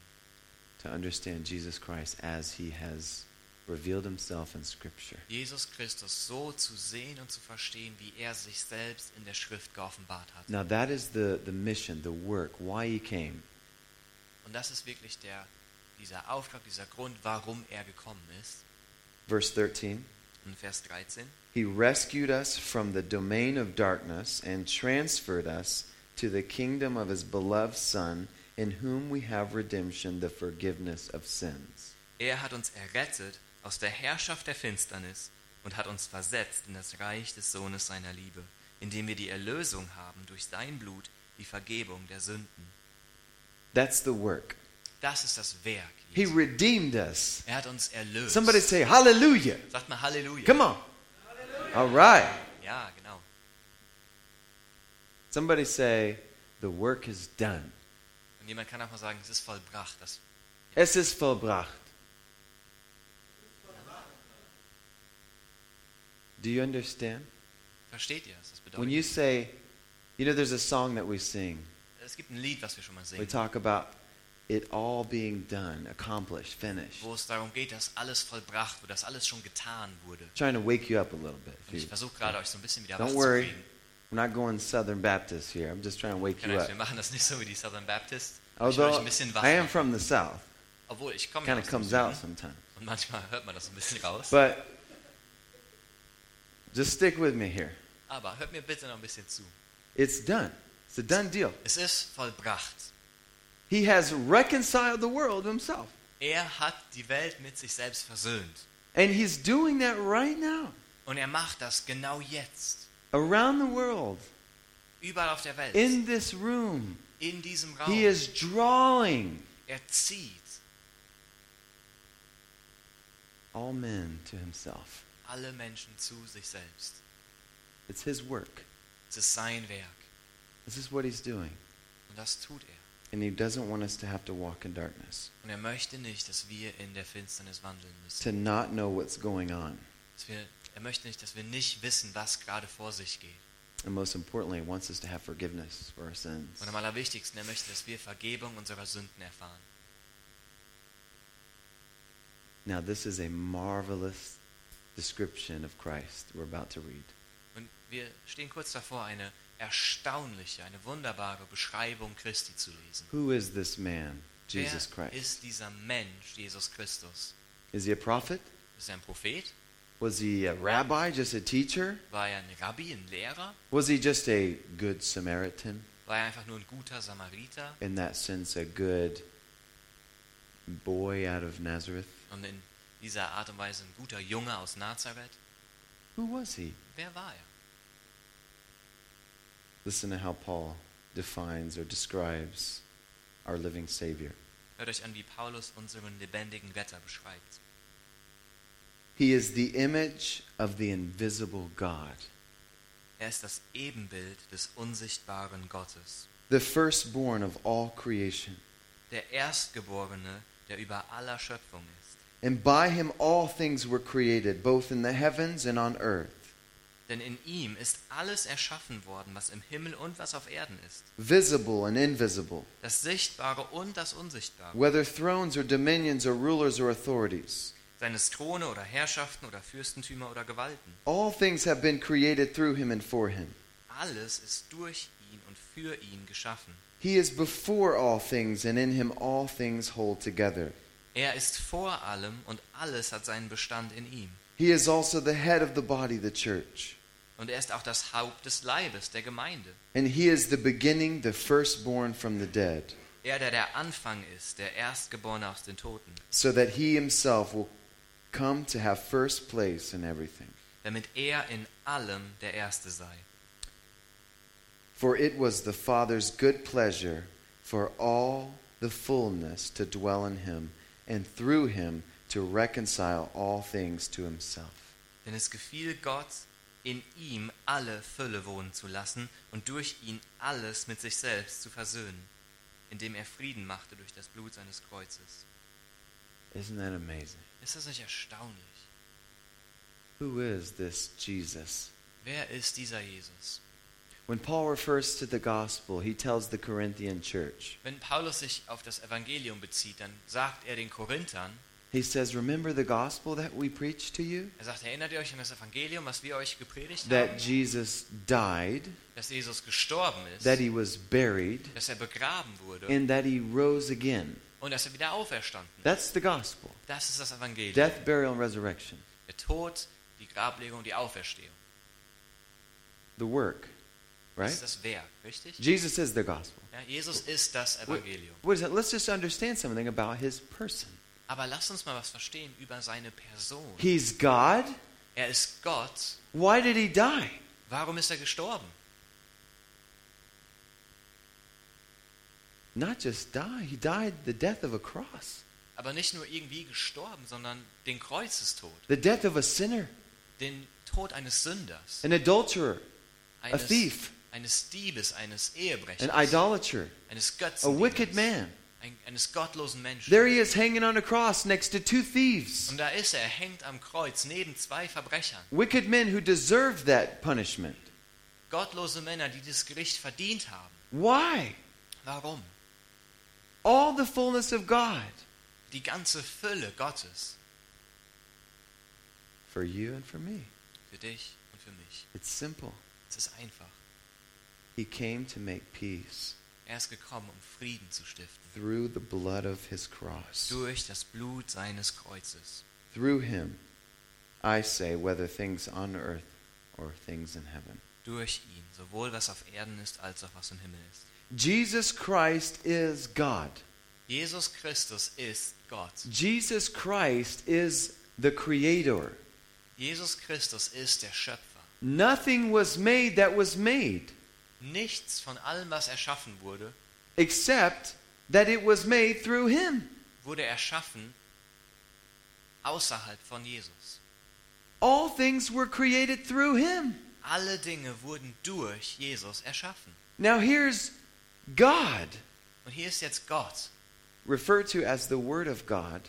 to understand Jesus Christ as he has revealed himself in Scripture. Jesus Christus so zu sehen und zu verstehen, wie er sich selbst in der Schrift geoffenbart hat. Now, that is the, the mission, the work, why he came. Und das ist wirklich der, dieser Auftrag, dieser Grund, warum er gekommen ist. Verse 13 In Vers 13. He rescued us from the domain of darkness and transferred us to the kingdom of his beloved Son, in whom we have redemption, the forgiveness of sins. Er hat uns errettet aus der Herrschaft der Finsternis und hat uns versetzt in das Reich des Sohnes seiner Liebe, indem wir die Erlösung haben durch sein Blut, die Vergebung der Sünden. That's the work. Das ist das Werk. He redeemed us. Er hat uns erlöst. Somebody say, Hallelujah. Sagt mal Halleluja. Come on. All right. Ja, genau. Somebody say, The work is done. Und jemand kann auch mal sagen, es ist vollbracht. Das, Es ist vollbracht. Do you understand? versteht ihr, was das When you say, you know, there's a song that we sing. Es gibt ein Lied, was wir schon mal We talk about it all being done, accomplished, finished. wo es darum geht, dass alles vollbracht wurde, dass alles schon getan wurde. trying to wake you up a little bit. Und ich versuche gerade euch so ein bisschen wieder Don't worry. We're not going Southern Baptist here. I'm just trying to wake you up. wir machen das nicht so wie die Southern Baptist. Ich Although ein I am from the South, Obwohl, ich komme kind of comes out sometimes. und manchmal hört man das ein bisschen raus. But just stick with me here. Aber hört mir bitte noch ein bisschen zu. It's done. It's a done deal. Es ist vollbracht. He has reconciled the world himself. Er hat die Welt mit sich selbst versöhnt. And he's doing that right now. Und er macht das genau jetzt. Around the world, Überall auf der Welt. in this room, in diesem Raum. he is drawing er zieht all men to himself. Alle Menschen zu sich selbst. It's his work. Es ist sein Werk. This is what he's doing. Und das tut er. And He doesn't want us to have to walk in darkness, Und er möchte nicht, dass wir in der Finsternis wandeln müssen. to not know what's going on. Wir, er möchte nicht, dass wir nicht wissen, was gerade vor sich geht. And most importantly, He wants us to have forgiveness for our sins. Und am allerwichtigsten, er möchte, dass wir Vergebung unserer Sünden erfahren. Now, this is a marvelous description of Christ we're about to read. Und wir stehen kurz davor, eine erstaunliche, eine wunderbare Beschreibung Christi zu lesen. Who is this man, Jesus Wer Christ? ist dieser Mensch, Jesus Christus? Is he a prophet? Ist er ein Prophet? Was he a rabbi, just a teacher? War er ein Rabbi, ein Lehrer? Was he just a good Samaritan? War er einfach nur ein guter Samariter? In that sense, a good boy out of Nazareth? Und in dieser Art und Weise ein guter Junge aus Nazareth? Who was he? Wer war er? Listen to how Paul defines or describes our living Savior. Hört euch an, wie Paulus unseren lebendigen Retter beschreibt. He is the image of the invisible God, Er ist das Ebenbild des unsichtbaren Gottes. the firstborn of all creation. Der Erstgeborene, der über aller Schöpfung ist. And by him all things were created, both in the heavens and on earth, Denn in ihm ist alles erschaffen worden, was im Himmel und was auf Erden ist. visible and invisible, Das Sichtbare und das Unsichtbare. whether thrones or dominions or rulers or authorities. Seien es Throne oder Herrschaften oder Fürstentümer oder Gewalten. All things have been created through him and for him. Alles ist durch ihn und für ihn geschaffen. He is before all things, and in him all things hold together. Er ist vor allem und alles hat seinen Bestand in ihm. He is also the head of the body, the church. Und er ist auch das Haupt des Leibes, der Gemeinde. And he is the beginning, the firstborn from the dead, Er, der der Anfang ist, der Erstgeborene aus den Toten, so that he himself will come to have first place in everything. damit er in allem der Erste sei. For it was the Father's good pleasure for all the fullness to dwell in him, and through him to reconcile all things to himself. Denn es gefiel Gott, in ihm alle Fülle wohnen zu lassen und durch ihn alles mit sich selbst zu versöhnen, indem er Frieden machte durch das Blut seines Kreuzes. Isn't that amazing? Ist das nicht erstaunlich? Who is this Jesus? Wer ist dieser Jesus? When Paul refers to the gospel, he tells the Corinthian church, Wenn Paulus sich auf das Evangelium bezieht, dann sagt er den Korinthern, he says, Remember the gospel that we preached to you? er sagt, erinnert ihr euch an das Evangelium, was wir euch gepredigt That haben? Jesus died, Dass Jesus gestorben ist, that he was buried, dass er begraben wurde and that he rose again. und dass er wieder auferstanden ist. That's the gospel Das ist das Evangelium. death, burial, and resurrection. Der Tod, die Grablegung, die Auferstehung. The work, Das right? ist das Werk, richtig? Jesus is the gospel. Ja, Jesus ist das What, what is? Let's just understand something about his person. Aber lasst uns mal was verstehen über seine Person. He's God. Er ist Gott. Why did he die? Warum ist er gestorben? Not just die, he died the death of a cross, Aber nicht nur irgendwie gestorben, sondern den Kreuzestod. the death of a sinner, Den Tod eines Sünders. an adulterer, a thief, eines Diebes, eines an Ehebrechers. idolater, Eines a wicked man. Ein, eines gottlosen Menschen. There he is hanging on a cross next to two thieves, Und da ist er, er hängt am Kreuz neben zwei Verbrechern. wicked men who deserved that punishment. Gottlose Männer, die das Gericht verdient haben. Why? Warum? All the fullness of God Die ganze Fülle Gottes for you and for me. für dich und für mich. It's simple. Es ist einfach. He came to make peace Er ist gekommen, um Frieden zu stiften. through the blood of his cross. Durch das Blut seines Kreuzes. Through him, I say, whether things on earth or things in heaven. Durch ihn. Sowohl was auf Erden ist, als auch was im Himmel ist. Jesus Christ is God. Jesus Christus ist Gott. Jesus Christ is the Creator. Jesus Christus ist der Schöpfer. Nothing was made that was made, Nichts von allem, was erschaffen wurde, except that it was made through him. wurde erschaffen außerhalb von Jesus. All things were created through him. Alle Dinge wurden durch Jesus erschaffen. Now here's God. Und hier ist jetzt Gott, referred to as the Word of God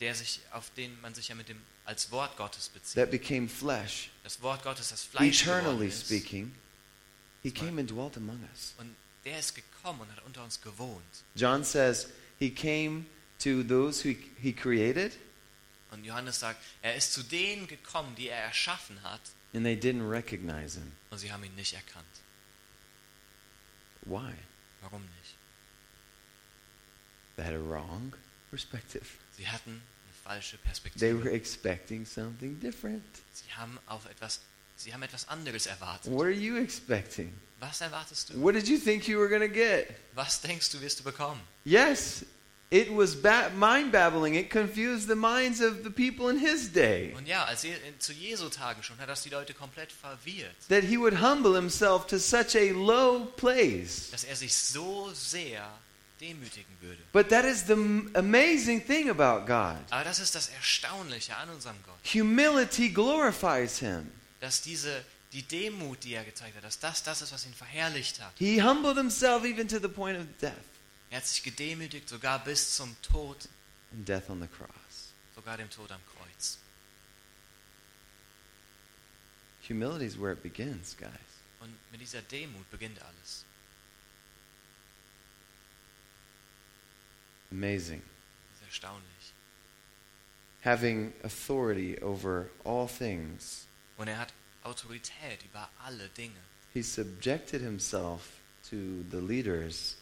der sich, auf den man sich ja mit dem als Wort Gottes bezieht. that became flesh, Das Wort Gottes, das Fleisch geworden eternally ist. speaking, He came and dwelt among us. Und der ist gekommen und hat unter uns gewohnt. John says He came to those who He created, Und Johannes sagt, er ist zu denen gekommen, die er erschaffen hat, and they didn't recognize Him. und sie haben ihn nicht erkannt. Why? Warum nicht? They had a wrong perspective. Sie hatten eine falsche They Perspektive. were expecting something different. Sie haben auf etwas, sie haben etwas anderes erwartet. What are you expecting? Was erwartest du? What did you think you were going to get? Was denkst du, wirst du bekommen? Yes, it was ba- mind babbling. It confused the minds of the people in his day. Und ja, als Je zu Jesu Tagen schon hat das die Leute komplett verwirrt, That he would humble himself to such a low place. dass er sich so sehr demütigen würde. But that is the amazing thing about God. Aber das ist das Erstaunliche an unserem Gott, Humility glorifies him. Dass diese die Demut, die er gezeigt hat, dass das das ist, was ihn verherrlicht hat. He humbled himself even to the point of death Er hat sich gedemütigt, sogar bis zum Tod, and death on the cross. sogar dem Tod am Kreuz. Humility is where it begins, guys. Und mit dieser Demut beginnt alles. Amazing. Das ist erstaunlich. Having authority over all things, Und er hat Autorität über alle Dinge. he subjected himself to the leaders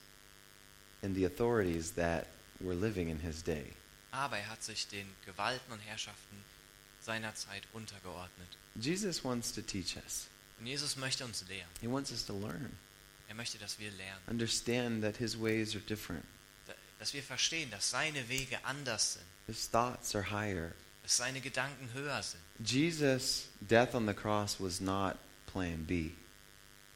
and the authorities that were living in his day. Aber er hat sich den Gewalten und Herrschaften seiner Zeit untergeordnet. Jesus wants to teach us. Und Jesus möchte uns lehren. He wants us to learn, Er möchte, dass wir lernen. understand that his ways are different. Dass wir verstehen, dass seine Wege anders sind. His thoughts are higher. Dass seine Gedanken höher sind. Jesus' death on the cross was not plan B.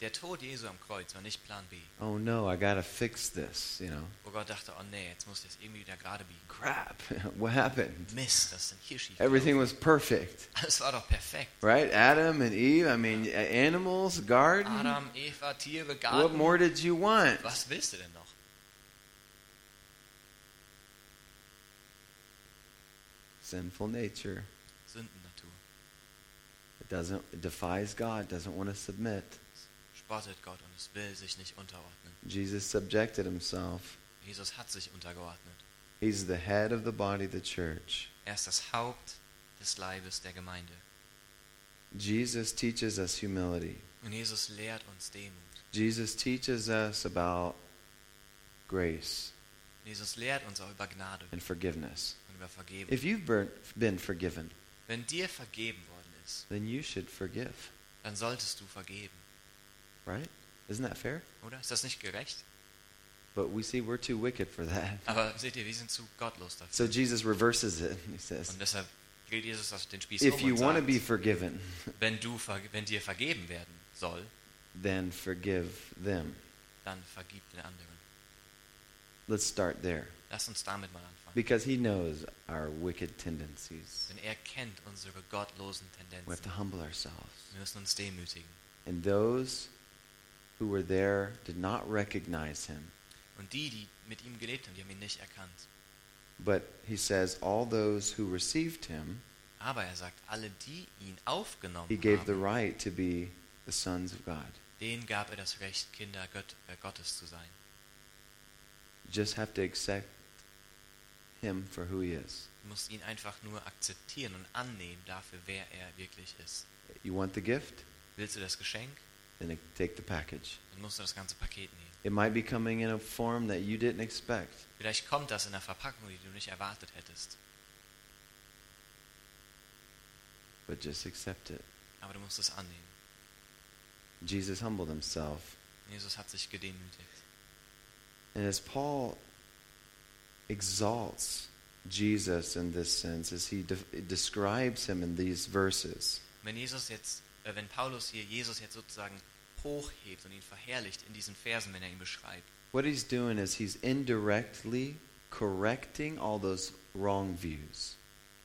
Der Tod Jesu am Kreuz war nicht Plan B. Oh no, I got to fix this, you know. Wo Gott dachte, oh nee, jetzt muss ich das irgendwie wieder gerade biegen. Crap. what happened? Mist, das ist denn hier schief. Everything was perfect, Alles war doch perfekt. right? Adam and Eve, I mean, animals, garden. Adam, Eva, Tiere, What more did you want? Was willst du denn noch? Sinful nature. Sündennatur. It doesn't it defies God, doesn't want to submit. Spottet Gott und es will sich nicht unterordnen. Jesus subjected himself. Jesus hat sich untergeordnet. He's the head of the body, the church. Er ist das Haupt des Leibes der Gemeinde. Jesus teaches us humility. Und Jesus lehrt uns Demut. Jesus teaches us about grace Jesus lehrt uns auch über Gnade and forgiveness. Und über Vergebung. If you've been- forgiven, Wenn dir vergeben worden ist, then you should forgive, dann solltest du vergeben. right? Isn't that fair? Oder? Ist das nicht gerecht? But we see we're too wicked for that. Aber seht ihr, wir sind zu gottlos dafür. So Jesus reverses it. He says, Und deshalb dreht Jesus das den Spieß if um you want to be forgiven, wenn, du, wenn dir vergeben werden soll, then forgive them. dann vergib den anderen. Let's start there. Lass uns damit mal anfangen. Because he knows our wicked tendencies. Denn er kennt unsere gottlosen We have to humble ourselves. Wir müssen uns demütigen. And those who were there did not recognize him. Und die, die mit ihm gelebt haben, die haben ihn nicht erkannt. But he says, all those who received him, Aber er sagt, alle, die ihn aufgenommen he gave the right to be the sons of God. denen gab er das Recht, Kinder Gott, äh, Gottes zu sein. You just have to accept him for who he is. Du musst ihn einfach nur akzeptieren und annehmen dafür, wer er wirklich ist. You want the gift? Willst du das Geschenk? Then take the package. Dann musst du das ganze Paket nehmen. It might be coming in a form that you didn't expect. Vielleicht kommt das in einer Verpackung, die du nicht erwartet hättest. but just accept it. Aber du musst es annehmen. Jesus humbled himself. Jesus hat sich gedemütigt. And as Paul exalts Jesus in this sense, as he de- describes him in these verses, Wenn Jesus jetzt, äh, wenn Paulus hier Jesus jetzt sozusagen hochhebt und ihn verherrlicht in diesen Versen, wenn er ihn beschreibt, what he's doing is he's indirectly correcting all those wrong views.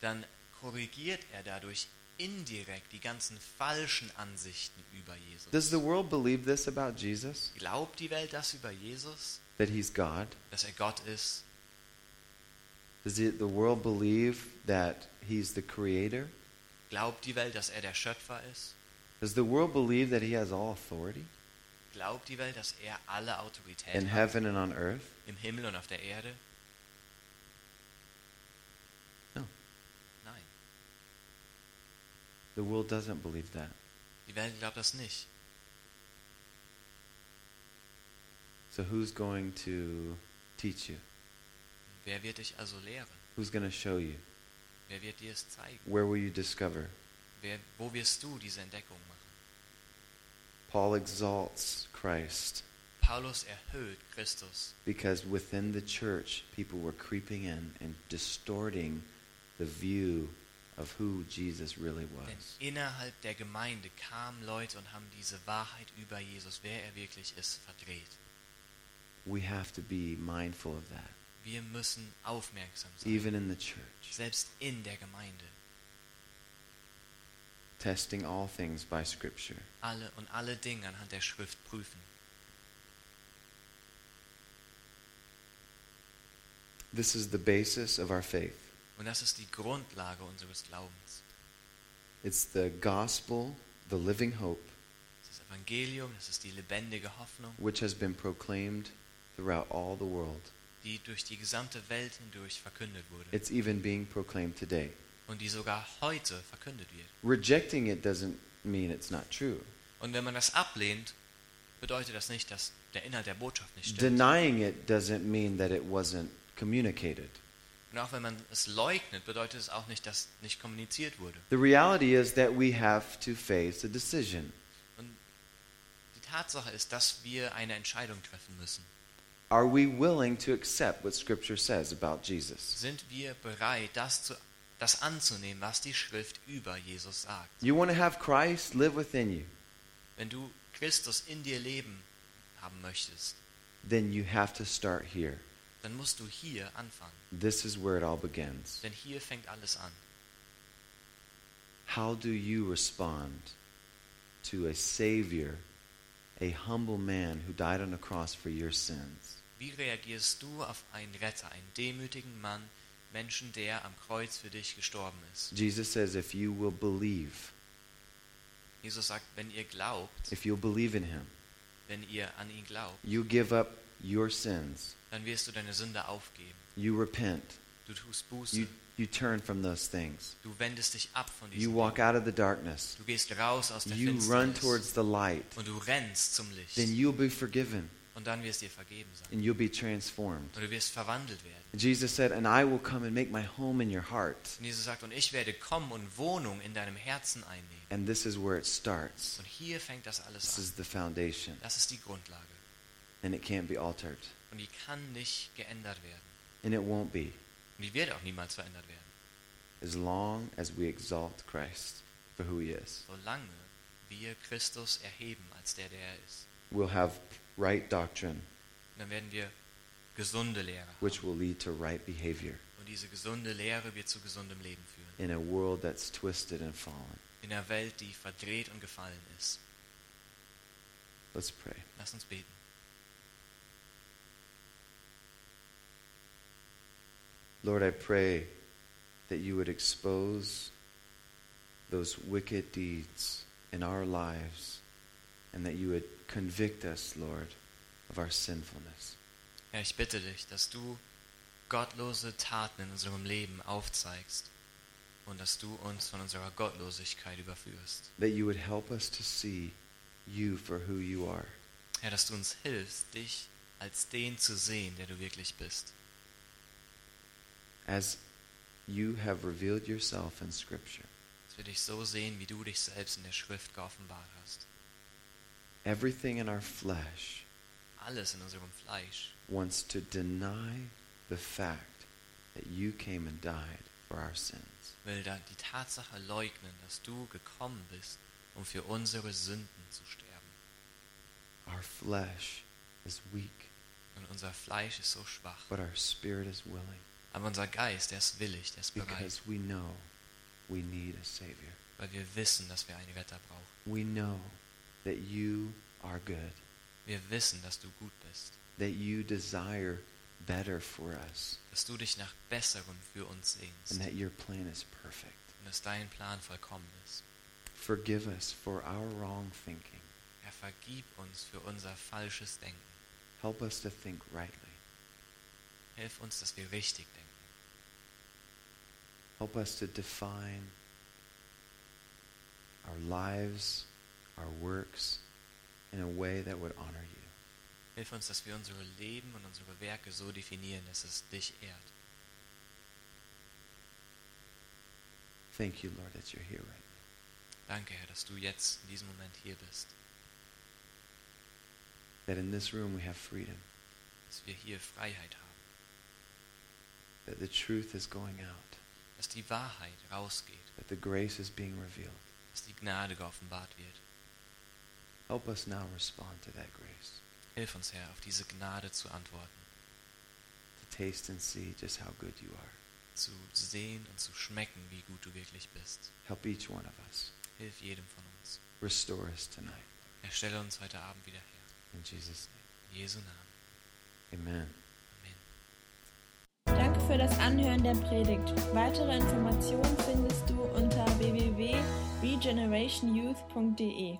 dann korrigiert er dadurch indirekt die ganzen falschen Ansichten über Jesus. Does the world believe this about Jesus? Glaubt die Welt das über Jesus? that he's God? dass er Gott ist? Does the the world believe that he's the creator? Glaubt die Welt, dass er der Schöpfer ist? Does the world believe that he has all authority Glaubt die Welt, dass er alle Autorität in hat? heaven and on earth? Im Himmel und auf der Erde? No. Nein, The world doesn't believe that. die Welt glaubt das nicht. So who's going to teach you? Wer wird dich also lehren? Who's going to show you? Wer wird dir es zeigen? Where will you discover? Wer, wo wirst du diese Entdeckung machen? Paul exalts Christ Paulus erhöht Christus, because within the church, people were creeping in and distorting the view of who Jesus really denn was. innerhalb der Gemeinde kamen Leute und haben diese Wahrheit über Jesus, wer er wirklich ist, verdreht. We have to be mindful of that, Wir müssen aufmerksam sein, even in the church, selbst in der Gemeinde. testing all things by Scripture. Alle und alle Dinge anhand der Schrift prüfen. This is the basis of our faith. Und das ist die Grundlage unseres Glaubens. It's the gospel, the living hope, Das Evangelium, das ist die lebendige Hoffnung, which has been proclaimed throughout all the world. Die durch die gesamte Welt hindurch verkündet wurde It's even being proclaimed today. und die sogar heute verkündet wird. Rejecting it doesn't mean it's not true. Und wenn man das ablehnt, bedeutet das nicht, dass der Inhalt der Botschaft nicht stimmt. Denying it doesn't mean that it wasn't communicated. Und auch wenn man es leugnet, bedeutet es auch nicht, dass nicht kommuniziert wurde. The reality is that we have to face a decision. Und die Tatsache ist, dass wir eine Entscheidung treffen müssen. Are we willing to accept what Scripture says about Jesus? Sind wir bereit, das, zu, das anzunehmen, was die Schrift über Jesus sagt? You want to have Christ live within you, Wenn du Christus in dir leben haben möchtest, then you have to start here. dann musst du hier anfangen. This is where it all begins. Denn hier fängt alles an. How do you respond to a Savior, a humble man who died on a cross for your sins? Wie reagierst du auf einen Retter, einen demütigen Mann, Menschen, der am Kreuz für dich gestorben ist? Jesus says, if you will believe, Jesus sagt, wenn ihr glaubt, if you'll believe in him, wenn ihr an ihn glaubt, you give up your sins, dann wirst du deine Sünde aufgeben. you repent, Du tust Buße. you, you turn from those things, Du wendest dich ab von you diesen walk Dingen. out of the darkness, Du gehst raus aus der you run Finsternis towards the light, und du rennst zum Licht. then you'll be forgiven Und dann wirst dir vergeben sein. and you'll be transformed. Und du wirst verwandelt werden. Jesus said, And I will come and make my home in your heart. Und Jesus sagt, und ich werde kommen und Wohnung in deinem Herzen einnehmen. And this is where it starts. Und hier fängt das This alles an. is the foundation. Das ist die Grundlage. And it can't be altered. Und die kann nicht geändert werden. And it won't be Und die wird auch niemals verändert werden. as long as we exalt Christ for who he is. Solange wir Christus erheben als der, der er ist. We'll have right doctrine, dann werden wir gesunde Lehre haben. which will lead to right behavior Und diese gesunde Lehre wird zu gesundem Leben führen. in a world that's twisted and fallen. In einer Welt, die verdreht und gefallen ist. Let's pray. Lass uns beten. Lord, I pray that you would expose those wicked deeds in our lives and that you would convict us, Lord, of our sinfulness. Herr, ich bitte dich, dass du gottlose Taten in unserem Leben aufzeigst und dass du uns von unserer Gottlosigkeit überführst. That you would help us to see you for who you are. Herr, dass du uns hilfst, dich als den zu sehen, der du wirklich bist. As you have revealed yourself in Scripture. Dass wir dich so sehen, wie du dich selbst in der Schrift geoffenbart hast. Everything in our flesh Alles in unserem Fleisch wants to deny the fact that you came and died for our sins. will da die Tatsache leugnen, dass du gekommen bist, um für unsere Sünden zu sterben. Our flesh is weak, Und unser Fleisch ist so schwach. but our spirit is willing Aber unser Geist, der ist willig, der ist bereit, because we know we need a Savior. weil wir wissen, dass wir einen Retter brauchen. We know that you are good Wir wissen, dass du gut bist that you desire better for us dass du dich nach Besserem für uns sehnst and that your plan is perfect. und dass dein Plan vollkommen ist. Forgive us for our wrong thinking. Herr, vergib uns für unser falsches Denken. Help us to think rightly. Hilf uns, dass wir richtig denken. Help us to define our lives, our works in a way that would honor you. Hilf uns, dass wir unsere Leben und unsere Werke so definieren, dass es dich ehrt. Thank you, Lord, that you're here right now. Danke, Herr, dass du jetzt in diesem Moment hier bist. That in this room we have freedom. Dass wir hier Freiheit haben. That the truth is going out. Dass die Wahrheit rausgeht. That the grace is being revealed. Dass die Gnade geoffenbart wird. Help us now respond to that grace. Hilf uns, Herr, auf diese Gnade zu antworten. To taste and see just how good you are. Zu sehen und zu schmecken, wie gut du wirklich bist. Help each one of us. Hilf jedem von uns. Restore us tonight. Herr, stelle uns heute Abend wieder her. In Jesus' In Jesu Namen. name. Amen. Amen. Danke für das Anhören der Predigt. Weitere Informationen findest du unter www.regenerationyouth.de.